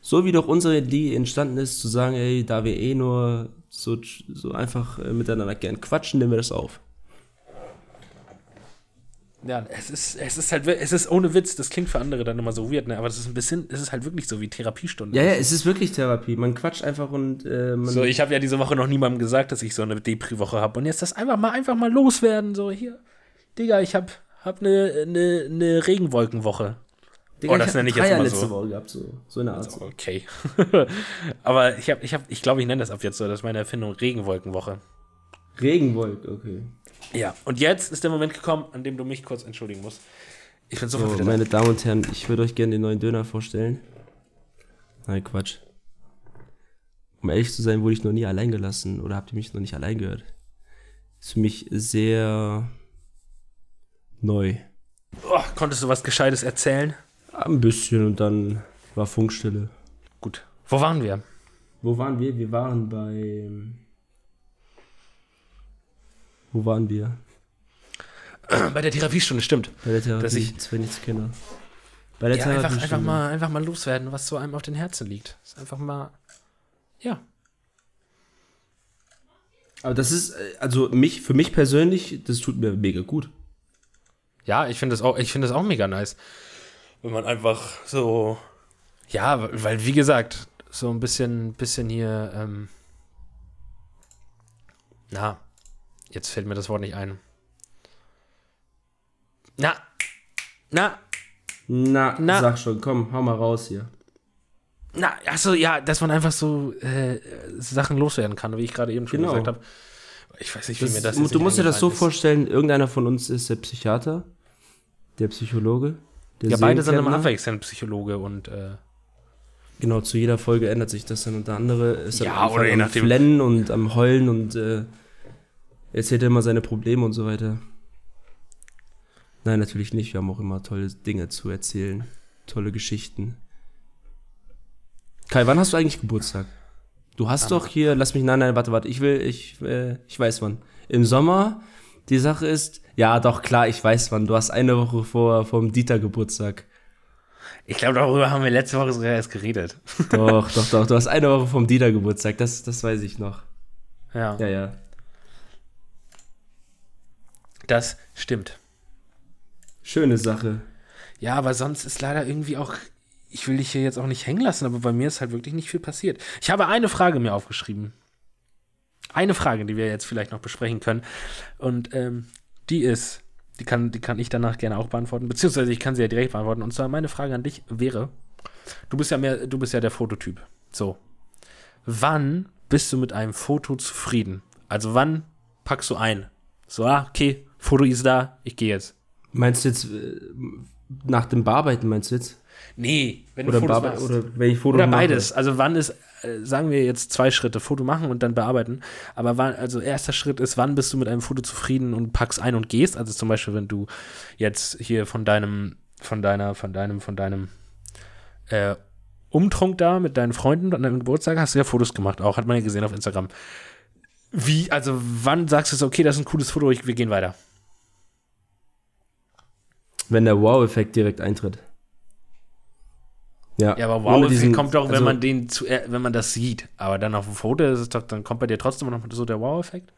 So wie doch unsere Idee entstanden ist, zu sagen, ey, da wir eh nur so, so einfach äh, miteinander gern quatschen, nehmen wir das auf. Ja, es ist, es ist halt, es ist ohne Witz, das klingt für andere dann immer so weird, ne? Aber das ist ein bisschen, es ist halt wirklich so wie Therapiestunde. Ja, ja, es ist wirklich Therapie. Man quatscht einfach und äh, man. So, ich habe ja diese Woche noch niemandem gesagt, dass ich so eine Depri-Woche habe. Und jetzt das einfach mal, einfach mal loswerden. So, hier. Digga, ich hab, hab eine, eine, eine Regenwolkenwoche. Digga, oh, das hab nenne ich jetzt mal letzte so. Woche gehabt, so, so eine Art. Okay. *laughs* Aber ich habe, ich habe, ich glaube, ich nenne das ab jetzt so. Das ist meine Erfindung, Regenwolkenwoche. Regenwolk, okay. Ja, und jetzt ist der Moment gekommen, an dem du mich kurz entschuldigen musst. Ich bin sofort So, wieder da. meine Damen und Herren, ich würde euch gerne den neuen Döner vorstellen. Nein, Quatsch. Um ehrlich zu sein, wurde ich noch nie allein gelassen oder habt ihr mich noch nicht allein gehört. Ist für mich sehr neu. Oh, konntest du was Gescheites erzählen? Ein bisschen und dann war Funkstille. Gut. Wo waren wir? Wo waren wir? Wir waren bei. Wo waren wir? Bei der Therapiestunde, stimmt. Bei der Therapie, Dass ich- das wäre nichts kenne. Bei der Ja, einfach, einfach, Therapiestunde. mal, einfach mal loswerden, was so einem auf den Herzen liegt. Ist einfach mal, ja. Aber das ist, äh, also mich, für mich persönlich, das tut mir mega gut. Ja, ich finde das auch, ich finde das auch mega nice. Wenn man einfach so, ja, weil wie gesagt, so ein bisschen, bisschen hier, ähm, na, jetzt fällt mir das Wort nicht ein. Na, na, Na, Na. sag schon, komm, hau mal raus hier. na, achso, ja, dass man einfach so äh, Sachen loswerden kann, wie ich gerade eben schon Genau. gesagt habe. Ich weiß nicht, wie Das, mir das du musst dir das so ist. vorstellen, irgendeiner von uns ist der Psychiater, der Psychologe. Ja, beide sind am Seelenklempner. abwechselnd Psychologe und äh, Genau, zu jeder Folge ändert sich das dann und der andere ist Ja, am oder je am. Flennen und am Heulen und äh, erzählt immer seine Probleme und so weiter. Nein, natürlich nicht. Wir haben auch immer tolle Dinge zu erzählen. Tolle Geschichten. Kai, wann hast du eigentlich Geburtstag? Du hast doch hier, lass mich, nein, nein, warte, warte, ich will, ich, äh, ich weiß wann. Im Sommer, die Sache ist, ja, doch, klar, ich weiß wann. Du hast eine Woche vor, vom Dieter Geburtstag. ich glaube, darüber haben wir letzte Woche sogar erst geredet. *laughs* Doch, doch, doch, du hast eine Woche vom Dieter Geburtstag, das, das weiß ich noch. Ja, Ja, ja. das stimmt. Schöne Sache. Ja, aber sonst ist leider irgendwie auch, ich will dich hier jetzt auch nicht hängen lassen, aber bei mir ist halt wirklich nicht viel passiert. Ich habe eine Frage mir aufgeschrieben. Eine Frage, die wir jetzt vielleicht noch besprechen können. Und ähm, die ist, die kann, die kann ich danach gerne auch beantworten, beziehungsweise ich kann sie ja direkt beantworten. Und zwar meine Frage an dich wäre, du bist ja mehr, du bist ja der Fototyp. So. Wann bist du mit einem Foto zufrieden? Also wann packst du ein? So, ah, okay, Foto ist da, ich gehe jetzt. Meinst du jetzt äh, nach dem Bearbeiten, meinst du jetzt? Nee, wenn Oder, du Fotos machst. oder wenn ich Fotos Oder mache? beides. Also wann ist, sagen wir jetzt zwei Schritte, Foto machen und dann bearbeiten. Aber wann, also erster Schritt ist, wann bist du mit einem Foto zufrieden und packst ein und gehst? Also zum Beispiel, wenn du jetzt hier von deinem, von deiner, von deinem, von deinem äh, Umtrunk da mit deinen Freunden an deinem Geburtstag hast du ja Fotos gemacht, auch hat man ja gesehen auf Instagram. Wie, also wann sagst du so, okay, das ist ein cooles Foto, ich, wir gehen weiter? Wenn der Wow-Effekt direkt eintritt. Ja, Ja, aber wow, diesen- kommt doch, wenn also, man den zu, äh, wenn man das sieht. Aber dann auf dem Foto ist es doch, dann kommt bei dir trotzdem noch so der Wow-Effekt.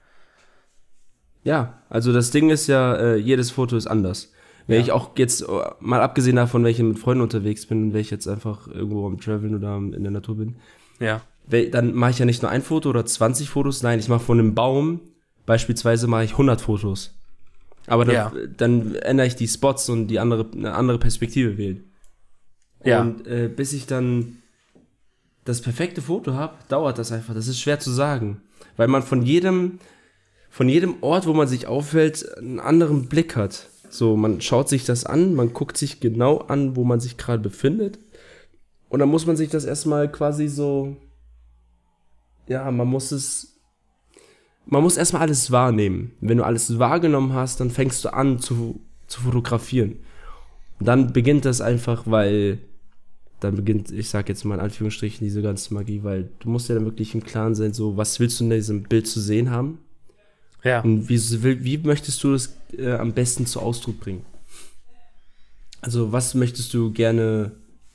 Ja, also das Ding ist ja, äh, jedes Foto ist anders. Wenn Ja. ich auch jetzt, äh, mal abgesehen davon, wenn ich mit Freunden unterwegs bin und wenn ich jetzt einfach irgendwo am Traveln oder in der Natur bin, Ja. dann mache ich ja nicht nur ein Foto oder 20 Fotos, nein, ich mache von einem Baum beispielsweise mache ich 100 Fotos. Aber dann, Ja. dann ändere ich die Spots und die andere, eine andere Perspektive wählen. Ja. Und äh, bis ich dann das perfekte Foto habe, dauert das einfach. Das ist schwer zu sagen. Weil man von jedem, von jedem Ort, wo man sich aufhält, einen anderen Blick hat. So, man schaut sich das an, man guckt sich genau an, wo man sich gerade befindet. Und dann muss man sich das erstmal quasi so, ja, man muss es, man muss erstmal alles wahrnehmen. Wenn du alles wahrgenommen hast, dann fängst du an zu, zu fotografieren. Und dann beginnt das einfach, weil dann beginnt, ich sag jetzt mal in Anführungsstrichen, diese ganze Magie, weil du musst ja dann wirklich im Klaren sein, so, was willst du in diesem Bild zu sehen haben? Ja. Und wie, wie möchtest du das äh, am besten zu Ausdruck bringen? Also, was möchtest du gerne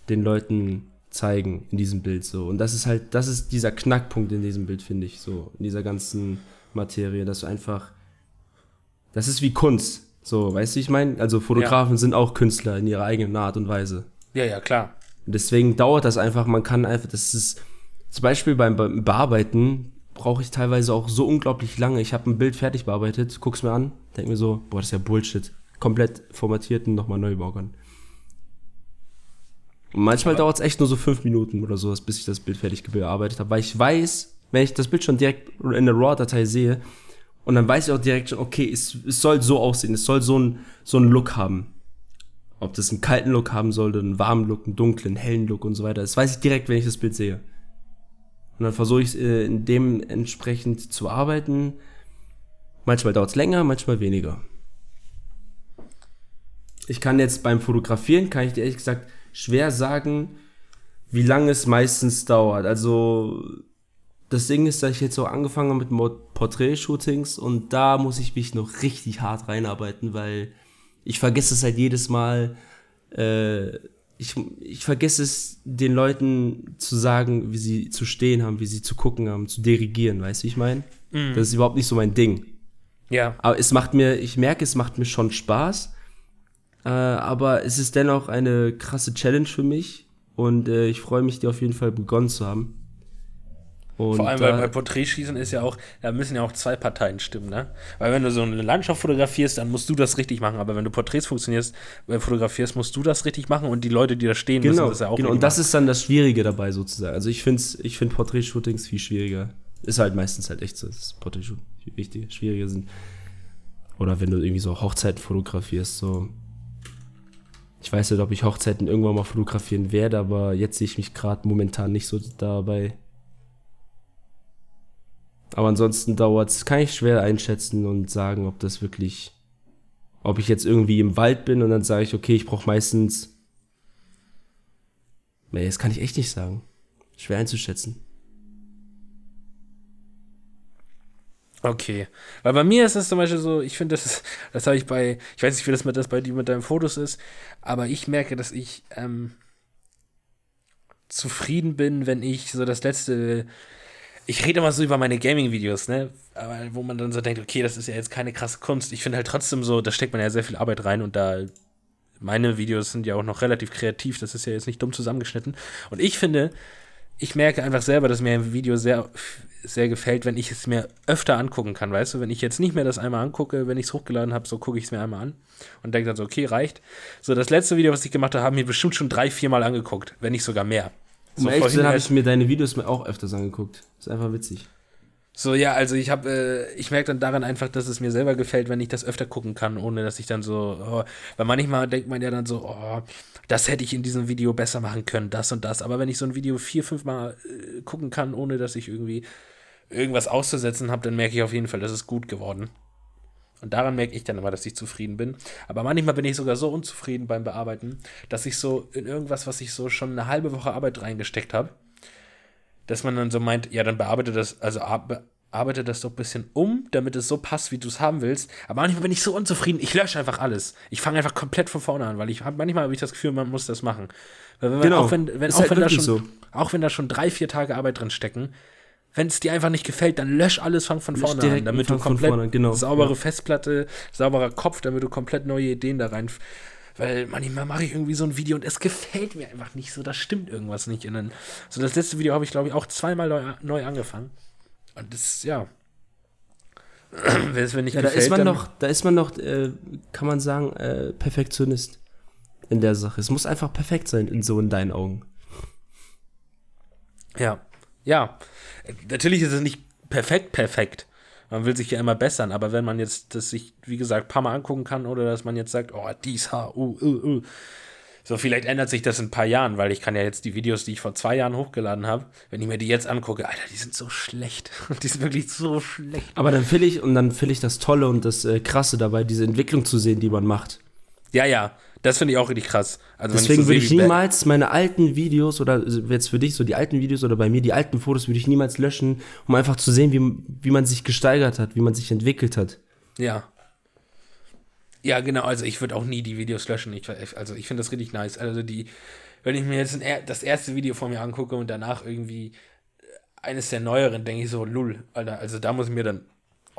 den Leuten zeigen in diesem Bild so? Und das ist halt, das ist dieser Knackpunkt in diesem Bild, finde ich, so, in dieser ganzen Materie, dass du einfach, das ist wie Kunst, so, weißt du, ich meine? Also, Fotografen sind auch Künstler in ihrer eigenen Art und Weise. Ja, ja, klar. Und deswegen dauert das einfach, man kann einfach, das ist, zum Beispiel beim, beim Bearbeiten brauche ich teilweise auch so unglaublich lange. Ich habe ein Bild fertig bearbeitet, guck's mir an, denk mir so, boah, das ist ja Bullshit. Komplett formatiert und nochmal neu bauen. Und manchmal dauert es echt nur so fünf Minuten oder sowas, bis ich das Bild fertig bearbeitet habe, weil ich weiß, wenn ich das Bild schon direkt in der RAW-Datei sehe, und dann weiß ich auch direkt schon, okay, es, es soll so aussehen, es soll so einen so einen Look haben. Ob das einen kalten Look haben sollte, einen warmen Look, einen dunklen, hellen Look und so weiter. Das weiß ich direkt, wenn ich das Bild sehe. Und dann versuche ich äh, in dem entsprechend zu arbeiten. Manchmal dauert es länger, manchmal weniger. Ich kann jetzt beim Fotografieren, kann ich dir ehrlich gesagt schwer sagen, wie lange es meistens dauert. Also das Ding ist, dass ich jetzt so angefangen habe mit Porträt-Shootings und da muss ich mich noch richtig hart reinarbeiten, weil ich vergesse es halt jedes Mal. Äh, ich, ich vergesse es den Leuten zu sagen, wie sie zu stehen haben, wie sie zu gucken haben, zu dirigieren, weißt du, wie ich meine? Das ist überhaupt nicht so mein Ding. Ja. Aber es macht mir, ich merke, es macht mir schon Spaß. Äh, aber es ist dennoch eine krasse Challenge für mich. Und äh, ich freue mich, die auf jeden Fall begonnen zu haben. Und Vor allem, weil bei Porträtschießen ist ja auch, da müssen ja auch zwei Parteien stimmen, ne? Weil wenn du so eine Landschaft fotografierst, dann musst du das richtig machen. Aber wenn du Porträts funktionierst, äh, fotografierst, musst du das richtig machen und die Leute, die da stehen, müssen genau, das ja auch genau. Und das machen. ist dann das Schwierige dabei sozusagen. Also ich finde ich find Porträtshootings viel schwieriger. Ist halt meistens halt echt so, dass Porträtshootings viel wichtiger, schwieriger sind. Oder wenn du irgendwie so Hochzeiten fotografierst, so. Ich weiß nicht, ob ich Hochzeiten irgendwann mal fotografieren werde, aber jetzt sehe ich mich gerade momentan nicht so dabei. Aber ansonsten dauert's, kann ich schwer einschätzen und sagen, ob das wirklich, ob ich jetzt irgendwie im Wald bin und dann sage ich, okay, ich brauche meistens Nee, das kann ich echt nicht sagen. Schwer einzuschätzen. Okay. Weil bei mir ist es zum Beispiel so, ich finde, das *laughs* das habe ich bei, ich weiß nicht, wie das mit, das bei dir mit deinen Fotos ist, aber ich merke, dass ich ähm, zufrieden bin, wenn ich so das letzte, ich rede immer so über meine Gaming-Videos, ne? Aber wo man dann so denkt, okay, das ist ja jetzt keine krasse Kunst. Ich finde halt trotzdem so, da steckt man ja sehr viel Arbeit rein und da meine Videos sind ja auch noch relativ kreativ, das ist ja jetzt nicht dumm zusammengeschnitten. Und ich finde, ich merke einfach selber, dass mir ein Video sehr, sehr gefällt, wenn ich es mir öfter angucken kann, weißt du? Wenn ich jetzt nicht mehr das einmal angucke, wenn ich es hochgeladen habe, so gucke ich es mir einmal an und denke dann so, okay, reicht. So, das letzte Video, was ich gemacht habe, haben mir bestimmt schon drei, vier Mal angeguckt, wenn nicht sogar mehr. Um So, ehrlich zu vorhin sein, habe ich mir deine Videos mir auch öfters angeguckt. Ist einfach witzig. So, ja, also ich habe, äh, ich merke dann daran einfach, dass es mir selber gefällt, wenn ich das öfter gucken kann, ohne dass ich dann so, oh, weil manchmal denkt man ja dann so, oh, das hätte ich in diesem Video besser machen können, das und das. Aber wenn ich so ein Video vier, fünf Mal äh, gucken kann, ohne dass ich irgendwie irgendwas auszusetzen habe, dann merke ich auf jeden Fall, das ist gut geworden. Und daran merke ich dann immer, dass ich zufrieden bin. Aber manchmal bin ich sogar so unzufrieden beim Bearbeiten, dass ich so in irgendwas, was ich so schon eine halbe Woche Arbeit reingesteckt habe, dass man dann so meint, ja, dann bearbeite das, also ar- arbeite das doch ein bisschen um, damit es so passt, wie du es haben willst. Aber manchmal bin ich so unzufrieden, ich lösche einfach alles. Ich fange einfach komplett von vorne an, weil ich hab, manchmal habe ich das Gefühl, man muss das machen. Weil Genau. auch wenn, wenn, auch, halt wenn schon, so. auch wenn da schon drei, vier Tage Arbeit drin stecken, wenn es dir einfach nicht gefällt, dann lösch alles, fang von vorne an, damit fang du komplett vorne genau. saubere Ja. Festplatte, sauberer Kopf, damit du komplett neue Ideen da rein. Weil manchmal mache ich irgendwie so ein Video und es gefällt mir einfach nicht so, da stimmt irgendwas nicht. Und dann, so das letzte Video habe ich, glaube ich, auch zweimal neu, neu angefangen. Und das, ja. *clears throat* Wenn es mir nicht Ja, da gefällt, ist man dann, noch, da ist man noch, äh, kann man sagen, äh, Perfektionist in der Sache. Es muss einfach perfekt sein, in so in deinen Augen. Ja. Ja. Natürlich ist es nicht perfekt, perfekt. Man will sich ja immer bessern, aber wenn man jetzt das sich, wie gesagt, ein paar Mal angucken kann oder dass man jetzt sagt, oh, dies Haar, uh, uh, uh. So, vielleicht ändert sich das in ein paar Jahren, weil ich kann ja jetzt die Videos, die ich vor zwei Jahren hochgeladen habe, wenn ich mir die jetzt angucke, Alter, die sind so schlecht. *laughs* Die sind wirklich so schlecht. Aber dann will ich, und dann will ich das Tolle und das äh, Krasse dabei, diese Entwicklung zu sehen, die man macht. Ja, ja, das finde ich auch richtig krass. Also, Deswegen so würde ich niemals meine alten Videos oder jetzt für dich so die alten Videos oder bei mir die alten Fotos würde ich niemals löschen, um einfach zu sehen, wie, wie man sich gesteigert hat, wie man sich entwickelt hat. Ja. Ja, genau, also ich würde auch nie die Videos löschen. Ich, also ich finde das richtig nice. Also die, wenn ich mir jetzt ein, das erste Video von mir angucke und danach irgendwie eines der neueren, denke ich so, lull, Alter, also da muss ich mir dann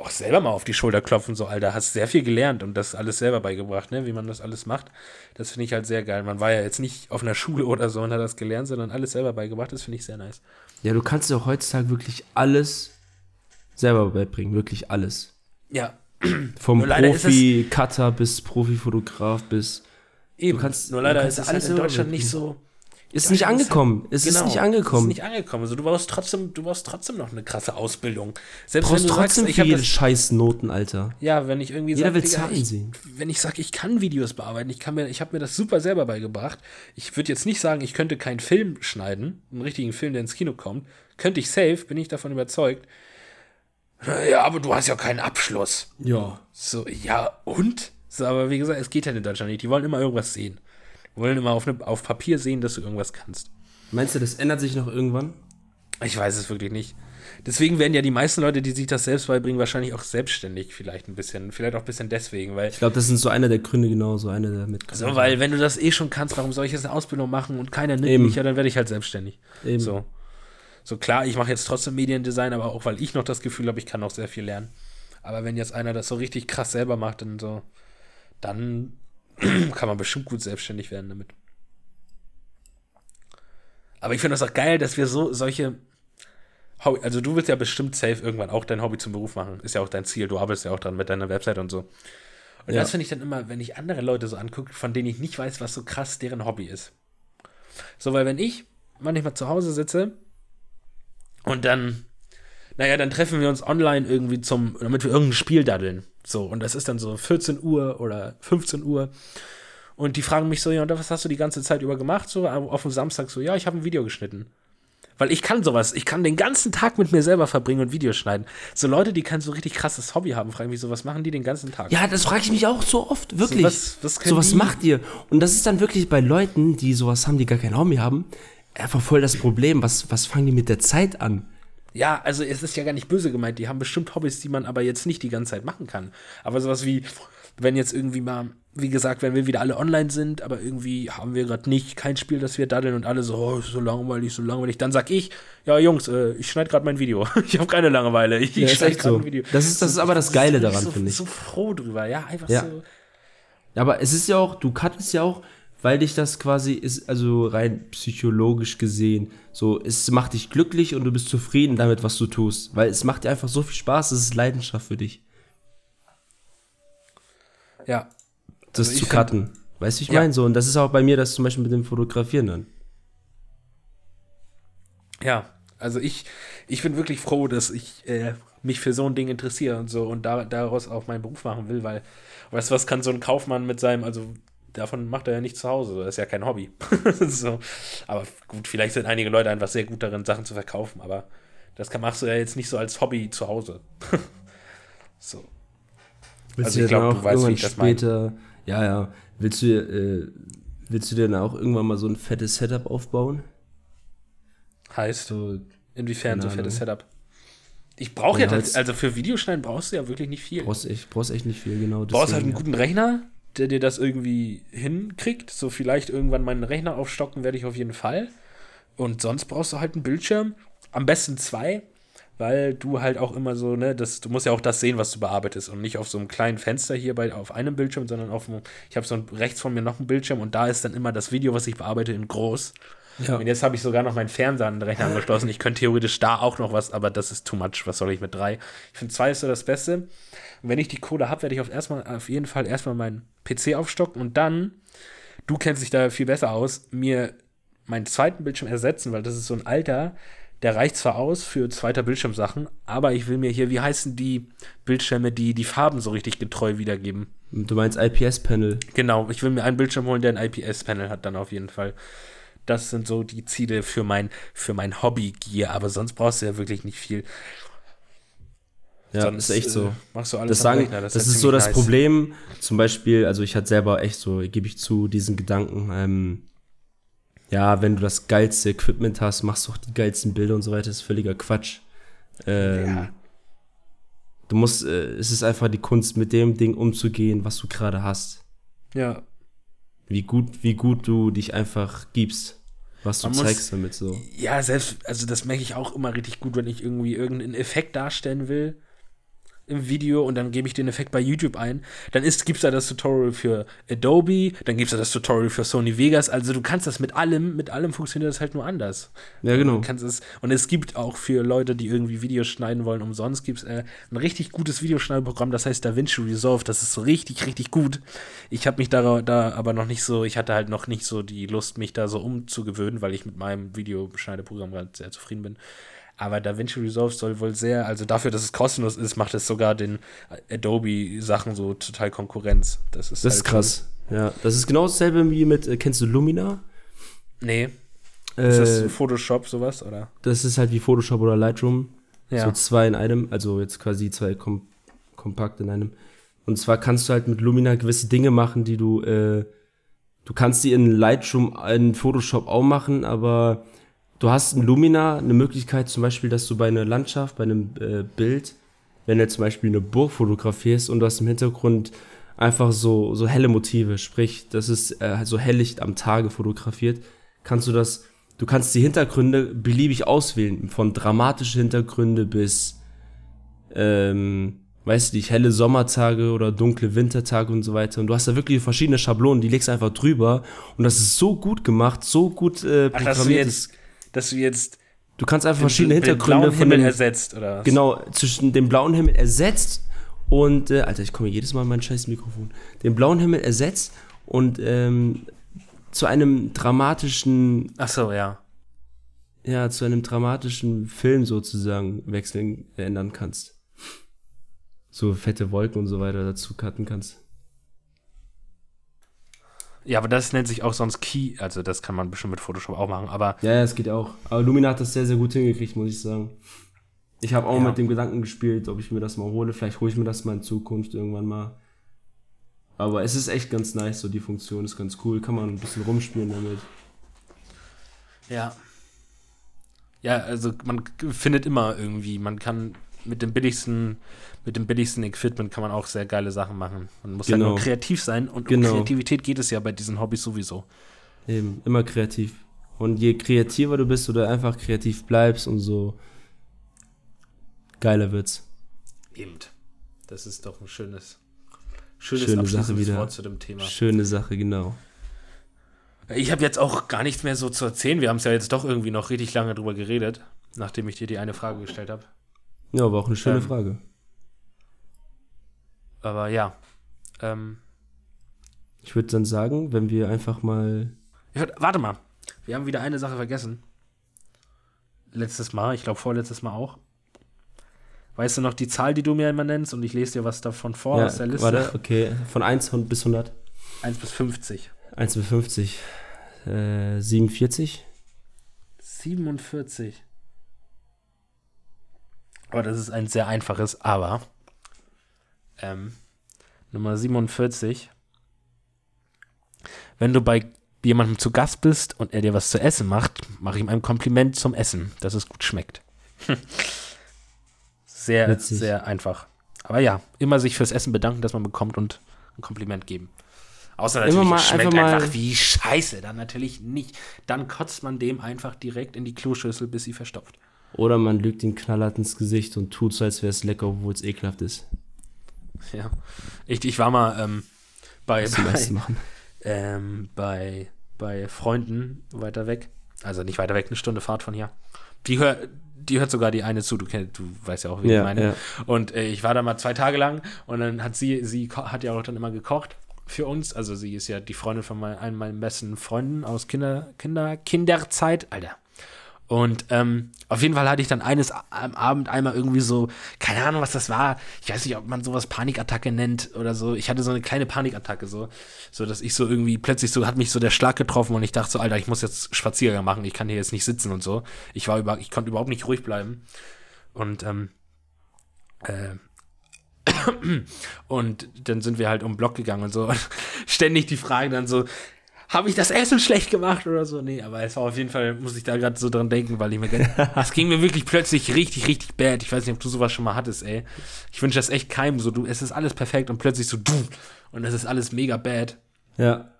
auch selber mal auf die Schulter klopfen, so, Alter, hast sehr viel gelernt und das alles selber beigebracht, ne, wie man das alles macht. Das finde ich halt sehr geil. Man war ja jetzt nicht auf einer Schule oder so und hat das gelernt, sondern alles selber beigebracht, das finde ich sehr nice. Ja, du kannst auch heutzutage wirklich alles selber beibringen, wirklich alles. Ja, Vom Profi-Cutter bis Profifotograf bis. eben. kannst- Nur du leider kannst ist es alles halt in Deutschland nicht so. Ist nicht angekommen. Es ist Genau, nicht angekommen. Ist nicht angekommen. Also du brauchst trotzdem, du brauchst trotzdem noch eine krasse Ausbildung. Selbst Du brauchst wenn du trotzdem sagst, ich für habe jede das, scheiß Noten, Alter. ja, wenn ich irgendwie Jeder sag, will Zahlen ich, sehen. wenn ich sage, ich kann Videos bearbeiten, ich kann mir, ich habe mir das super selber beigebracht. Ich würde jetzt nicht sagen, ich könnte keinen Film schneiden, einen richtigen Film, der ins Kino kommt. Könnte ich safe, bin ich davon überzeugt. Ja, aber du hast ja keinen Abschluss. Ja. So, ja, und? So, aber wie gesagt, es geht halt in Deutschland nicht. Die wollen immer irgendwas sehen. Wollen immer auf, ne, auf Papier sehen, dass du irgendwas kannst. Meinst du, das ändert sich noch irgendwann? Ich weiß es wirklich nicht. Deswegen werden ja die meisten Leute, die sich das selbst beibringen, wahrscheinlich auch selbstständig vielleicht ein bisschen. Vielleicht auch ein bisschen deswegen, weil. Ich glaube, das sind so einer der Gründe, genau, so einer der mit. So, weil wenn du das eh schon kannst, warum soll ich jetzt eine Ausbildung machen und keiner nimmt Eben. mich, ja, dann werde ich halt selbstständig. Eben. So. So klar, ich mache jetzt trotzdem Mediendesign, aber auch weil ich noch das Gefühl habe, ich kann noch sehr viel lernen. Aber wenn jetzt einer das so richtig krass selber macht, dann so, dann *clears throat* kann man bestimmt gut selbstständig werden damit. Aber ich finde das auch geil, dass wir so solche Hobby, also du willst ja bestimmt safe irgendwann auch dein Hobby zum Beruf machen. Ist ja auch dein Ziel. Du arbeitest ja auch dran mit deiner Website und so. Und Ja. das finde ich dann immer, wenn ich andere Leute so angucke, von denen ich nicht weiß, was so krass deren Hobby ist. So, weil wenn ich manchmal zu Hause sitze und dann, naja, dann treffen wir uns online irgendwie zum, damit wir irgendein Spiel daddeln. So, und das ist dann so 14 Uhr oder 15 Uhr. Und die fragen mich so, ja, und was hast du die ganze Zeit über gemacht? So, auf dem Samstag so, ja, ich habe ein Video geschnitten. Weil ich kann sowas. Ich kann den ganzen Tag mit mir selber verbringen und Videos schneiden. So Leute, die kein so richtig krasses Hobby haben, fragen mich so, was machen die den ganzen Tag? Ja, das frage ich mich auch so oft, wirklich. was- was können so was macht ihr? Und das ist dann wirklich bei Leuten, die sowas haben, die gar kein Hobby haben, einfach voll das Problem. Was, was fangen die mit der Zeit an? Ja, also es ist ja gar nicht böse gemeint. Die haben bestimmt Hobbys, die man aber jetzt nicht die ganze Zeit machen kann. Aber sowas wie, wenn jetzt irgendwie mal, wie gesagt, wenn wir wieder alle online sind, aber irgendwie haben wir gerade nicht kein Spiel, das wir daddeln und alle so, oh, so langweilig, so langweilig. Dann sag ich, ja Jungs, äh, ich schneide gerade mein Video. *laughs* ich habe keine Langeweile. Ich, Ja, ich ist schneid echt grad so. ein Video. Das ist- das ist aber das Geile daran, so, finde ich. so froh drüber, ja, einfach Ja. so. Aber es ist ja auch, du cuttest ja auch, weil dich das quasi ist, also rein psychologisch gesehen, so, es macht dich glücklich und du bist zufrieden damit, was du tust. Weil es macht dir einfach so viel Spaß, es ist Leidenschaft für dich, Ja, das Also zu find- cutten. Weißt du, wie ich Ja. meine? So, und das ist auch bei mir das zum Beispiel mit dem Fotografieren dann. Ja, also ich, ich bin wirklich froh, dass ich äh, mich für so ein Ding interessiere und so und da, daraus auch meinen Beruf machen will, weil, weißt du, was kann so ein Kaufmann mit seinem, also davon macht er ja nicht zu Hause, das ist ja kein Hobby. *laughs* so. Aber gut, vielleicht sind einige Leute einfach sehr gut darin, Sachen zu verkaufen, aber das kann, machst du ja jetzt nicht so als Hobby zu Hause. *laughs* so. Willst Also du ich dir glaub, dann du auch weißt, wie irgendwann ich das meine. später, ja, ja, willst du, äh, willst du dir dann auch irgendwann mal so ein fettes Setup aufbauen? Heißt, So, inwiefern so keine fettes. Setup? Ich brauche ja, Ja, jetzt- also für Videoschneiden brauchst du ja wirklich nicht viel. brauchst echt, brauchst echt nicht viel, genau. Du brauchst halt einen deswegen, guten Rechner, der dir das irgendwie hinkriegt. So vielleicht irgendwann meinen Rechner aufstocken werde ich auf jeden Fall. Und sonst brauchst du halt einen Bildschirm. Am besten zwei, weil du halt auch immer so, ne, das, du musst ja auch das sehen, was du bearbeitest und nicht auf so einem kleinen Fenster hier bei, auf einem Bildschirm, sondern auf einem, ich habe so ein, rechts von mir noch einen Bildschirm und da ist dann immer das Video, was ich bearbeite, in groß. Ja. Und jetzt habe ich sogar noch meinen Fernseher an den Rechner angeschlossen. Ich könnte theoretisch da auch noch was, aber das ist too much. Was soll ich mit drei? Ich finde zwei ist so das Beste. Und wenn ich die Kohle habe, werde ich auf, erstmal, auf jeden Fall erstmal meinen PC aufstocken und dann, du kennst dich da viel besser aus, mir meinen zweiten Bildschirm ersetzen, weil das ist so ein alter, der reicht zwar aus für zweiter Bildschirmsachen, aber ich will mir hier, wie heißen die Bildschirme, die die Farben so richtig getreu wiedergeben? Du meinst IPS-Panel. Genau, ich will mir einen Bildschirm holen, der ein IPS-Panel hat, dann auf jeden Fall. Das sind so die Ziele für mein, für mein Hobby-Gear, aber sonst brauchst du ja wirklich nicht viel. Ja, sonst, ist echt so. Äh, machst du alles Das, sagen, Rechner, das, ja ist so das nice. Problem. Zum Beispiel, also ich hatte selber echt so, gebe ich zu, diesen Gedanken, ähm, ja, wenn du das geilste Equipment hast, machst du auch die geilsten Bilder und so weiter, das ist völliger Quatsch. Ähm, Ja. Du musst, äh, es ist einfach die Kunst, mit dem Ding umzugehen, was du gerade hast. Ja, Wie gut, wie gut du dich einfach gibst, was du Man muss- zeigst damit so. ja, selbst, also das merke ich auch immer richtig gut, wenn ich irgendwie irgendeinen Effekt darstellen will im Video und dann gebe ich den Effekt bei YouTube ein. Dann gibt es da das Tutorial für Adobe, dann gibt es da das Tutorial für Sony Vegas. Also du kannst das mit allem, mit allem funktioniert das halt nur anders. Ja, genau. Du kannst es, und es gibt auch für Leute, die irgendwie Videos schneiden wollen, umsonst gibt es äh, ein richtig gutes Videoschneideprogramm, das heißt DaVinci Resolve. Das ist so richtig, richtig gut. Ich habe mich da, da aber noch nicht so, ich hatte halt noch nicht so die Lust, mich da so umzugewöhnen, weil ich mit meinem Videoschneideprogramm gerade sehr zufrieden bin. Aber DaVinci Resolve soll wohl sehr, also dafür, dass es kostenlos ist, macht es sogar den Adobe-Sachen so total Konkurrenz. Das ist, Das halt ist krass. Ja, das ist genau dasselbe wie mit, äh, kennst du Lumina? Nee. Ist das Äh, Photoshop sowas, oder? das ist halt wie Photoshop oder Lightroom. Ja. So zwei in einem, also jetzt quasi zwei kom kompakt in einem. Und zwar kannst du halt mit Lumina gewisse Dinge machen, die du, äh, du kannst die in Lightroom, in Photoshop auch machen, aber du hast ein Lumina, eine Möglichkeit zum Beispiel, dass du bei einer Landschaft, bei einem äh, Bild, wenn du zum Beispiel eine Burg fotografierst und du hast im Hintergrund einfach so, so helle Motive, sprich, das ist äh, so helllicht am Tage fotografiert, kannst du das, du kannst die Hintergründe beliebig auswählen, von dramatische Hintergründe bis, ähm, weißt du nicht, helle Sommertage oder dunkle Wintertage und so weiter. Und du hast da wirklich verschiedene Schablonen, die legst du einfach drüber und das ist so gut gemacht, so gut äh, Ach, dass du programmiert. jetzt, dass du jetzt Du kannst einfach verschiedene den Hintergründe blauen von Himmel dem, ersetzt, oder was? genau zwischen dem blauen Himmel ersetzt und äh, Alter, ich komme jedes Mal an mein scheiß Mikrofon. Den blauen Himmel ersetzt und ähm, zu einem dramatischen, Ach so, ja. ja, zu einem dramatischen Film sozusagen wechseln, äh, ändern kannst. So fette Wolken und so weiter dazu cutten kannst. Ja, aber das nennt sich auch sonst Key, also das kann man bestimmt mit Photoshop auch machen, aber Ja, ja, es geht auch. Aber Lumina hat das sehr, sehr gut hingekriegt, muss ich sagen. Ich habe auch Ja. mit dem Gedanken gespielt, ob ich mir das mal hole. Vielleicht hole ich mir das mal in Zukunft irgendwann mal. Aber es ist echt ganz nice, so die Funktion ist ganz cool. Kann man ein bisschen rumspielen damit. Ja. Ja, also man findet immer irgendwie, man kann mit dem billigsten, mit dem billigsten Equipment kann man auch sehr geile Sachen machen. Man muss Genau. halt nur kreativ sein und Genau. um Kreativität geht es ja bei diesen Hobbys sowieso. Eben, immer kreativ. Und je kreativer du bist oder einfach kreativ bleibst, umso geiler wird's. Eben. Das ist doch ein schönes, schönes Schöne Sache wieder. Wort zu dem Thema. Schöne Sache, genau. Ich habe jetzt auch gar nichts mehr so zu erzählen. Wir haben es ja jetzt doch irgendwie noch richtig lange drüber geredet, nachdem ich dir die eine Frage gestellt habe. Ja, aber auch eine schöne Ähm, Frage. Aber ja. Ähm, Ich würde dann sagen, wenn wir einfach mal. Ja, warte mal. Wir haben wieder eine Sache vergessen. Letztes Mal, ich glaube vorletztes Mal auch. Weißt du noch die Zahl, die du mir immer nennst und ich lese dir was davon vor ja, aus der Liste? Warte, okay. Von 1 bis 100. 1 bis 50. 1 bis 50. Äh, 47. 47. Aber das ist ein sehr einfaches Aber. Ähm, Nummer 47. Wenn du bei jemandem zu Gast bist und er dir was zu essen macht, mache ich ihm ein Kompliment zum Essen, dass es gut schmeckt. *laughs* sehr, Witzig. sehr einfach. Aber ja, immer sich fürs Essen bedanken, das man bekommt und ein Kompliment geben. Außer natürlich, Immer mal- es schmeckt einfach mal- einfach wie scheiße. Dann natürlich nicht. Dann kotzt man dem einfach direkt in die Kloschüssel, bis sie verstopft. Oder man lügt den knallhart ins Gesicht und tut so, als wäre es lecker, obwohl es ekelhaft ist. *laughs* Ja. Ich, ich war mal ähm, bei, bei, ähm, bei, bei Freunden weiter weg. Also nicht weiter weg, eine Stunde Fahrt von hier. Die, hör, die hört sogar die eine zu, du, kennst, du weißt ja auch, wie ich Ja, meine. ja. Und äh, ich war da mal zwei Tage lang und dann hat sie, sie hat ja auch dann immer gekocht für uns. Also sie ist ja die Freundin von mein, einem meiner besten Freunden aus Kinder, Kinder, Kinderzeit. Alter. Und ähm, auf jeden Fall hatte ich dann eines am Abend einmal irgendwie so, keine Ahnung, was das war. Ich weiß nicht, ob man sowas Panikattacke nennt oder so. Ich hatte so eine kleine Panikattacke, so, so dass ich so irgendwie plötzlich so hat mich so der Schlag getroffen und ich dachte so, Alter, ich muss jetzt Spaziergang machen, ich kann hier jetzt nicht sitzen und so. Ich war über, ich konnte überhaupt nicht ruhig bleiben. Und ähm, äh, *coughs* und dann sind wir halt um den Block gegangen und so. *laughs* Und ständig die Frage dann so, habe ich das Essen schlecht gemacht oder so? Nee, aber es war auf jeden Fall, muss ich da gerade so dran denken, weil ich mir, es *laughs* ging mir wirklich plötzlich richtig, richtig bad. Ich weiß nicht, ob du sowas schon mal hattest, ey. Ich wünsche das echt keinem so, du, es ist alles perfekt und plötzlich so, du, und es ist alles mega bad. Ja.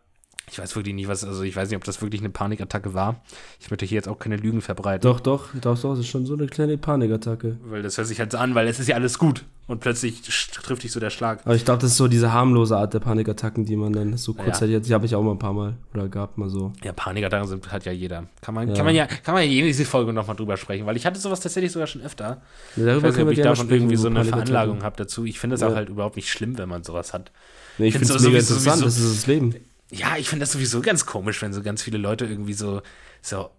Ich weiß wirklich nicht, was, also ich weiß nicht, ob das wirklich eine Panikattacke war. Ich möchte hier jetzt auch keine Lügen verbreiten. Doch, doch, doch, doch, das ist schon so eine kleine Panikattacke. Weil das hört sich halt so an, weil es ist ja alles gut. Und plötzlich trifft dich so der Schlag. Aber ich glaube, das ist so diese harmlose Art der Panikattacken, die man dann so Ja. kurzzeitig hat. Die habe ich auch mal ein paar Mal oder gab mal so. Ja, Panikattacken sind hat ja jeder. Kann man, Ja. kann man ja, kann man ja in diese Folge nochmal drüber sprechen, weil ich hatte sowas tatsächlich sogar schon öfter. Ich darüber weiß nicht, ob ich gerne da schon sprechen, irgendwie so eine. Veranlagung habe dazu. Ich finde das Ja. auch halt überhaupt nicht schlimm, wenn man sowas hat. Nee, ich finde es mega interessant, sowieso- das ist das Leben. Ja, ich finde das sowieso ganz komisch, wenn so ganz viele Leute irgendwie so, so,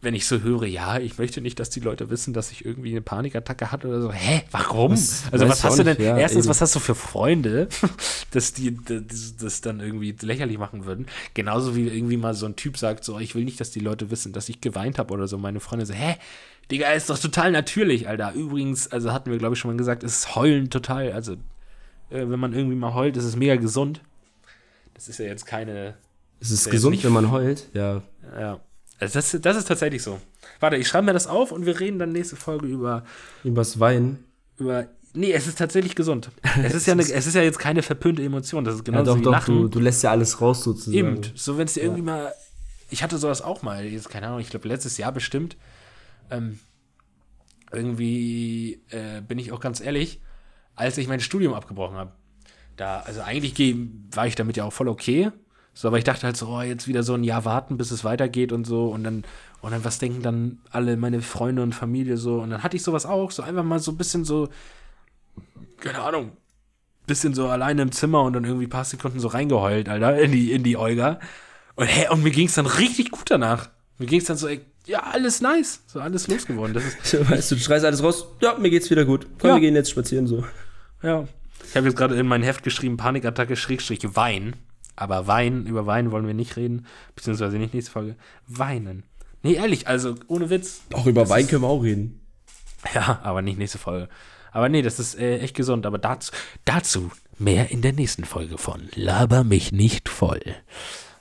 wenn ich so höre, ja, ich möchte nicht, dass die Leute wissen, dass ich irgendwie eine Panikattacke hatte oder so. Hä? Warum? Also was ich hast auch du denn? nicht, ja, erstens, eben. was hast du für Freunde, *laughs* dass die das, das dann irgendwie lächerlich machen würden? Genauso wie irgendwie mal so ein Typ sagt, so, ich will nicht, dass die Leute wissen, dass ich geweint habe oder so. Meine Freunde so, hä? Digga, ist doch total natürlich, Alter. Übrigens, also hatten wir, glaube ich, schon mal gesagt, ist Heulen total, also äh, wenn man irgendwie mal heult, ist es mega gesund. Das ist ja jetzt keine Es ist ja gesund, nicht- wenn man *laughs* heult. Ja, ja. Also das, das ist tatsächlich so. Warte, ich schreibe mir das auf und wir reden dann nächste Folge über, Übers Weinen. über. Nee, es ist tatsächlich gesund. Es ist *laughs* ja, eine, es ist ja jetzt keine verpönte Emotion. Das ist Ja, genauso doch, wie doch, Lachen. du, du lässt ja alles raus sozusagen. Eben. So, wenn es dir irgendwie mal. Ich hatte sowas auch mal, jetzt, keine Ahnung, ich glaube letztes Jahr bestimmt. Ähm, irgendwie äh, bin ich auch ganz ehrlich, als ich mein Studium abgebrochen habe. Da, also eigentlich war ich damit ja auch voll okay. So, aber ich dachte halt so, oh, jetzt wieder so ein Jahr warten, bis es weitergeht und so. Und dann, und dann, was denken dann alle meine Freunde und Familie so? Und dann hatte ich sowas auch, so einfach mal so ein bisschen so, keine Ahnung, bisschen so alleine im Zimmer und dann irgendwie ein paar Sekunden so reingeheult, Alter, in die, in die Olga. Und, hä, und mir ging es dann richtig gut danach. Mir ging es dann so, ey, ja, alles nice. So alles losgeworden. Das ist, *laughs* Weißt du, du schreist alles raus. Ja, mir geht's wieder gut. Komm, Ja. wir gehen jetzt spazieren so. ja. Ich habe jetzt gerade in mein Heft geschrieben, Panikattacke, Schrägstrich, Wein. Aber Wein, über Wein wollen wir nicht reden. Beziehungsweise nicht nächste Folge. Weinen. Nee, ehrlich, also ohne Witz. Auch über Wein können wir auch reden. *laughs* Ja, aber nicht nächste Folge. Aber nee, das ist äh, echt gesund. Aber dazu, dazu mehr in der nächsten Folge von Laber mich nicht voll.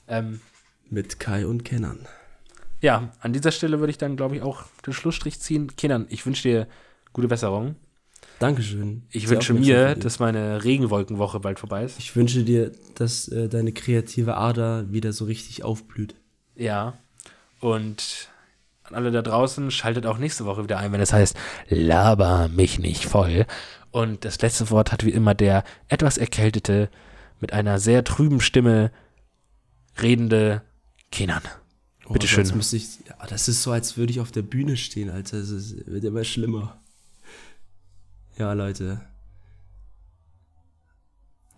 Ähm, Mit Kai und Kennern. ja, an dieser Stelle würde ich dann, glaube ich, auch den Schlussstrich ziehen. Kindern, ich wünsche dir gute Besserung. Dankeschön. Ich Sehr wünsche mir, dass meine Regenwolkenwoche bald vorbei ist. Ich wünsche dir, dass äh, deine kreative Ader wieder so richtig aufblüht. Ja. Und an alle da draußen, schaltet auch nächste Woche wieder ein, wenn es heißt, laber mich nicht voll. Und das letzte Wort hat wie immer der etwas erkältete, mit einer sehr trüben Stimme redende Kenan. Oh, Bitteschön. Müsste ich, ja, das ist so, als würde ich auf der Bühne stehen, Alter. Es wird immer schlimmer. Ja, Leute.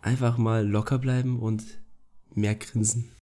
Einfach mal locker bleiben und mehr grinsen.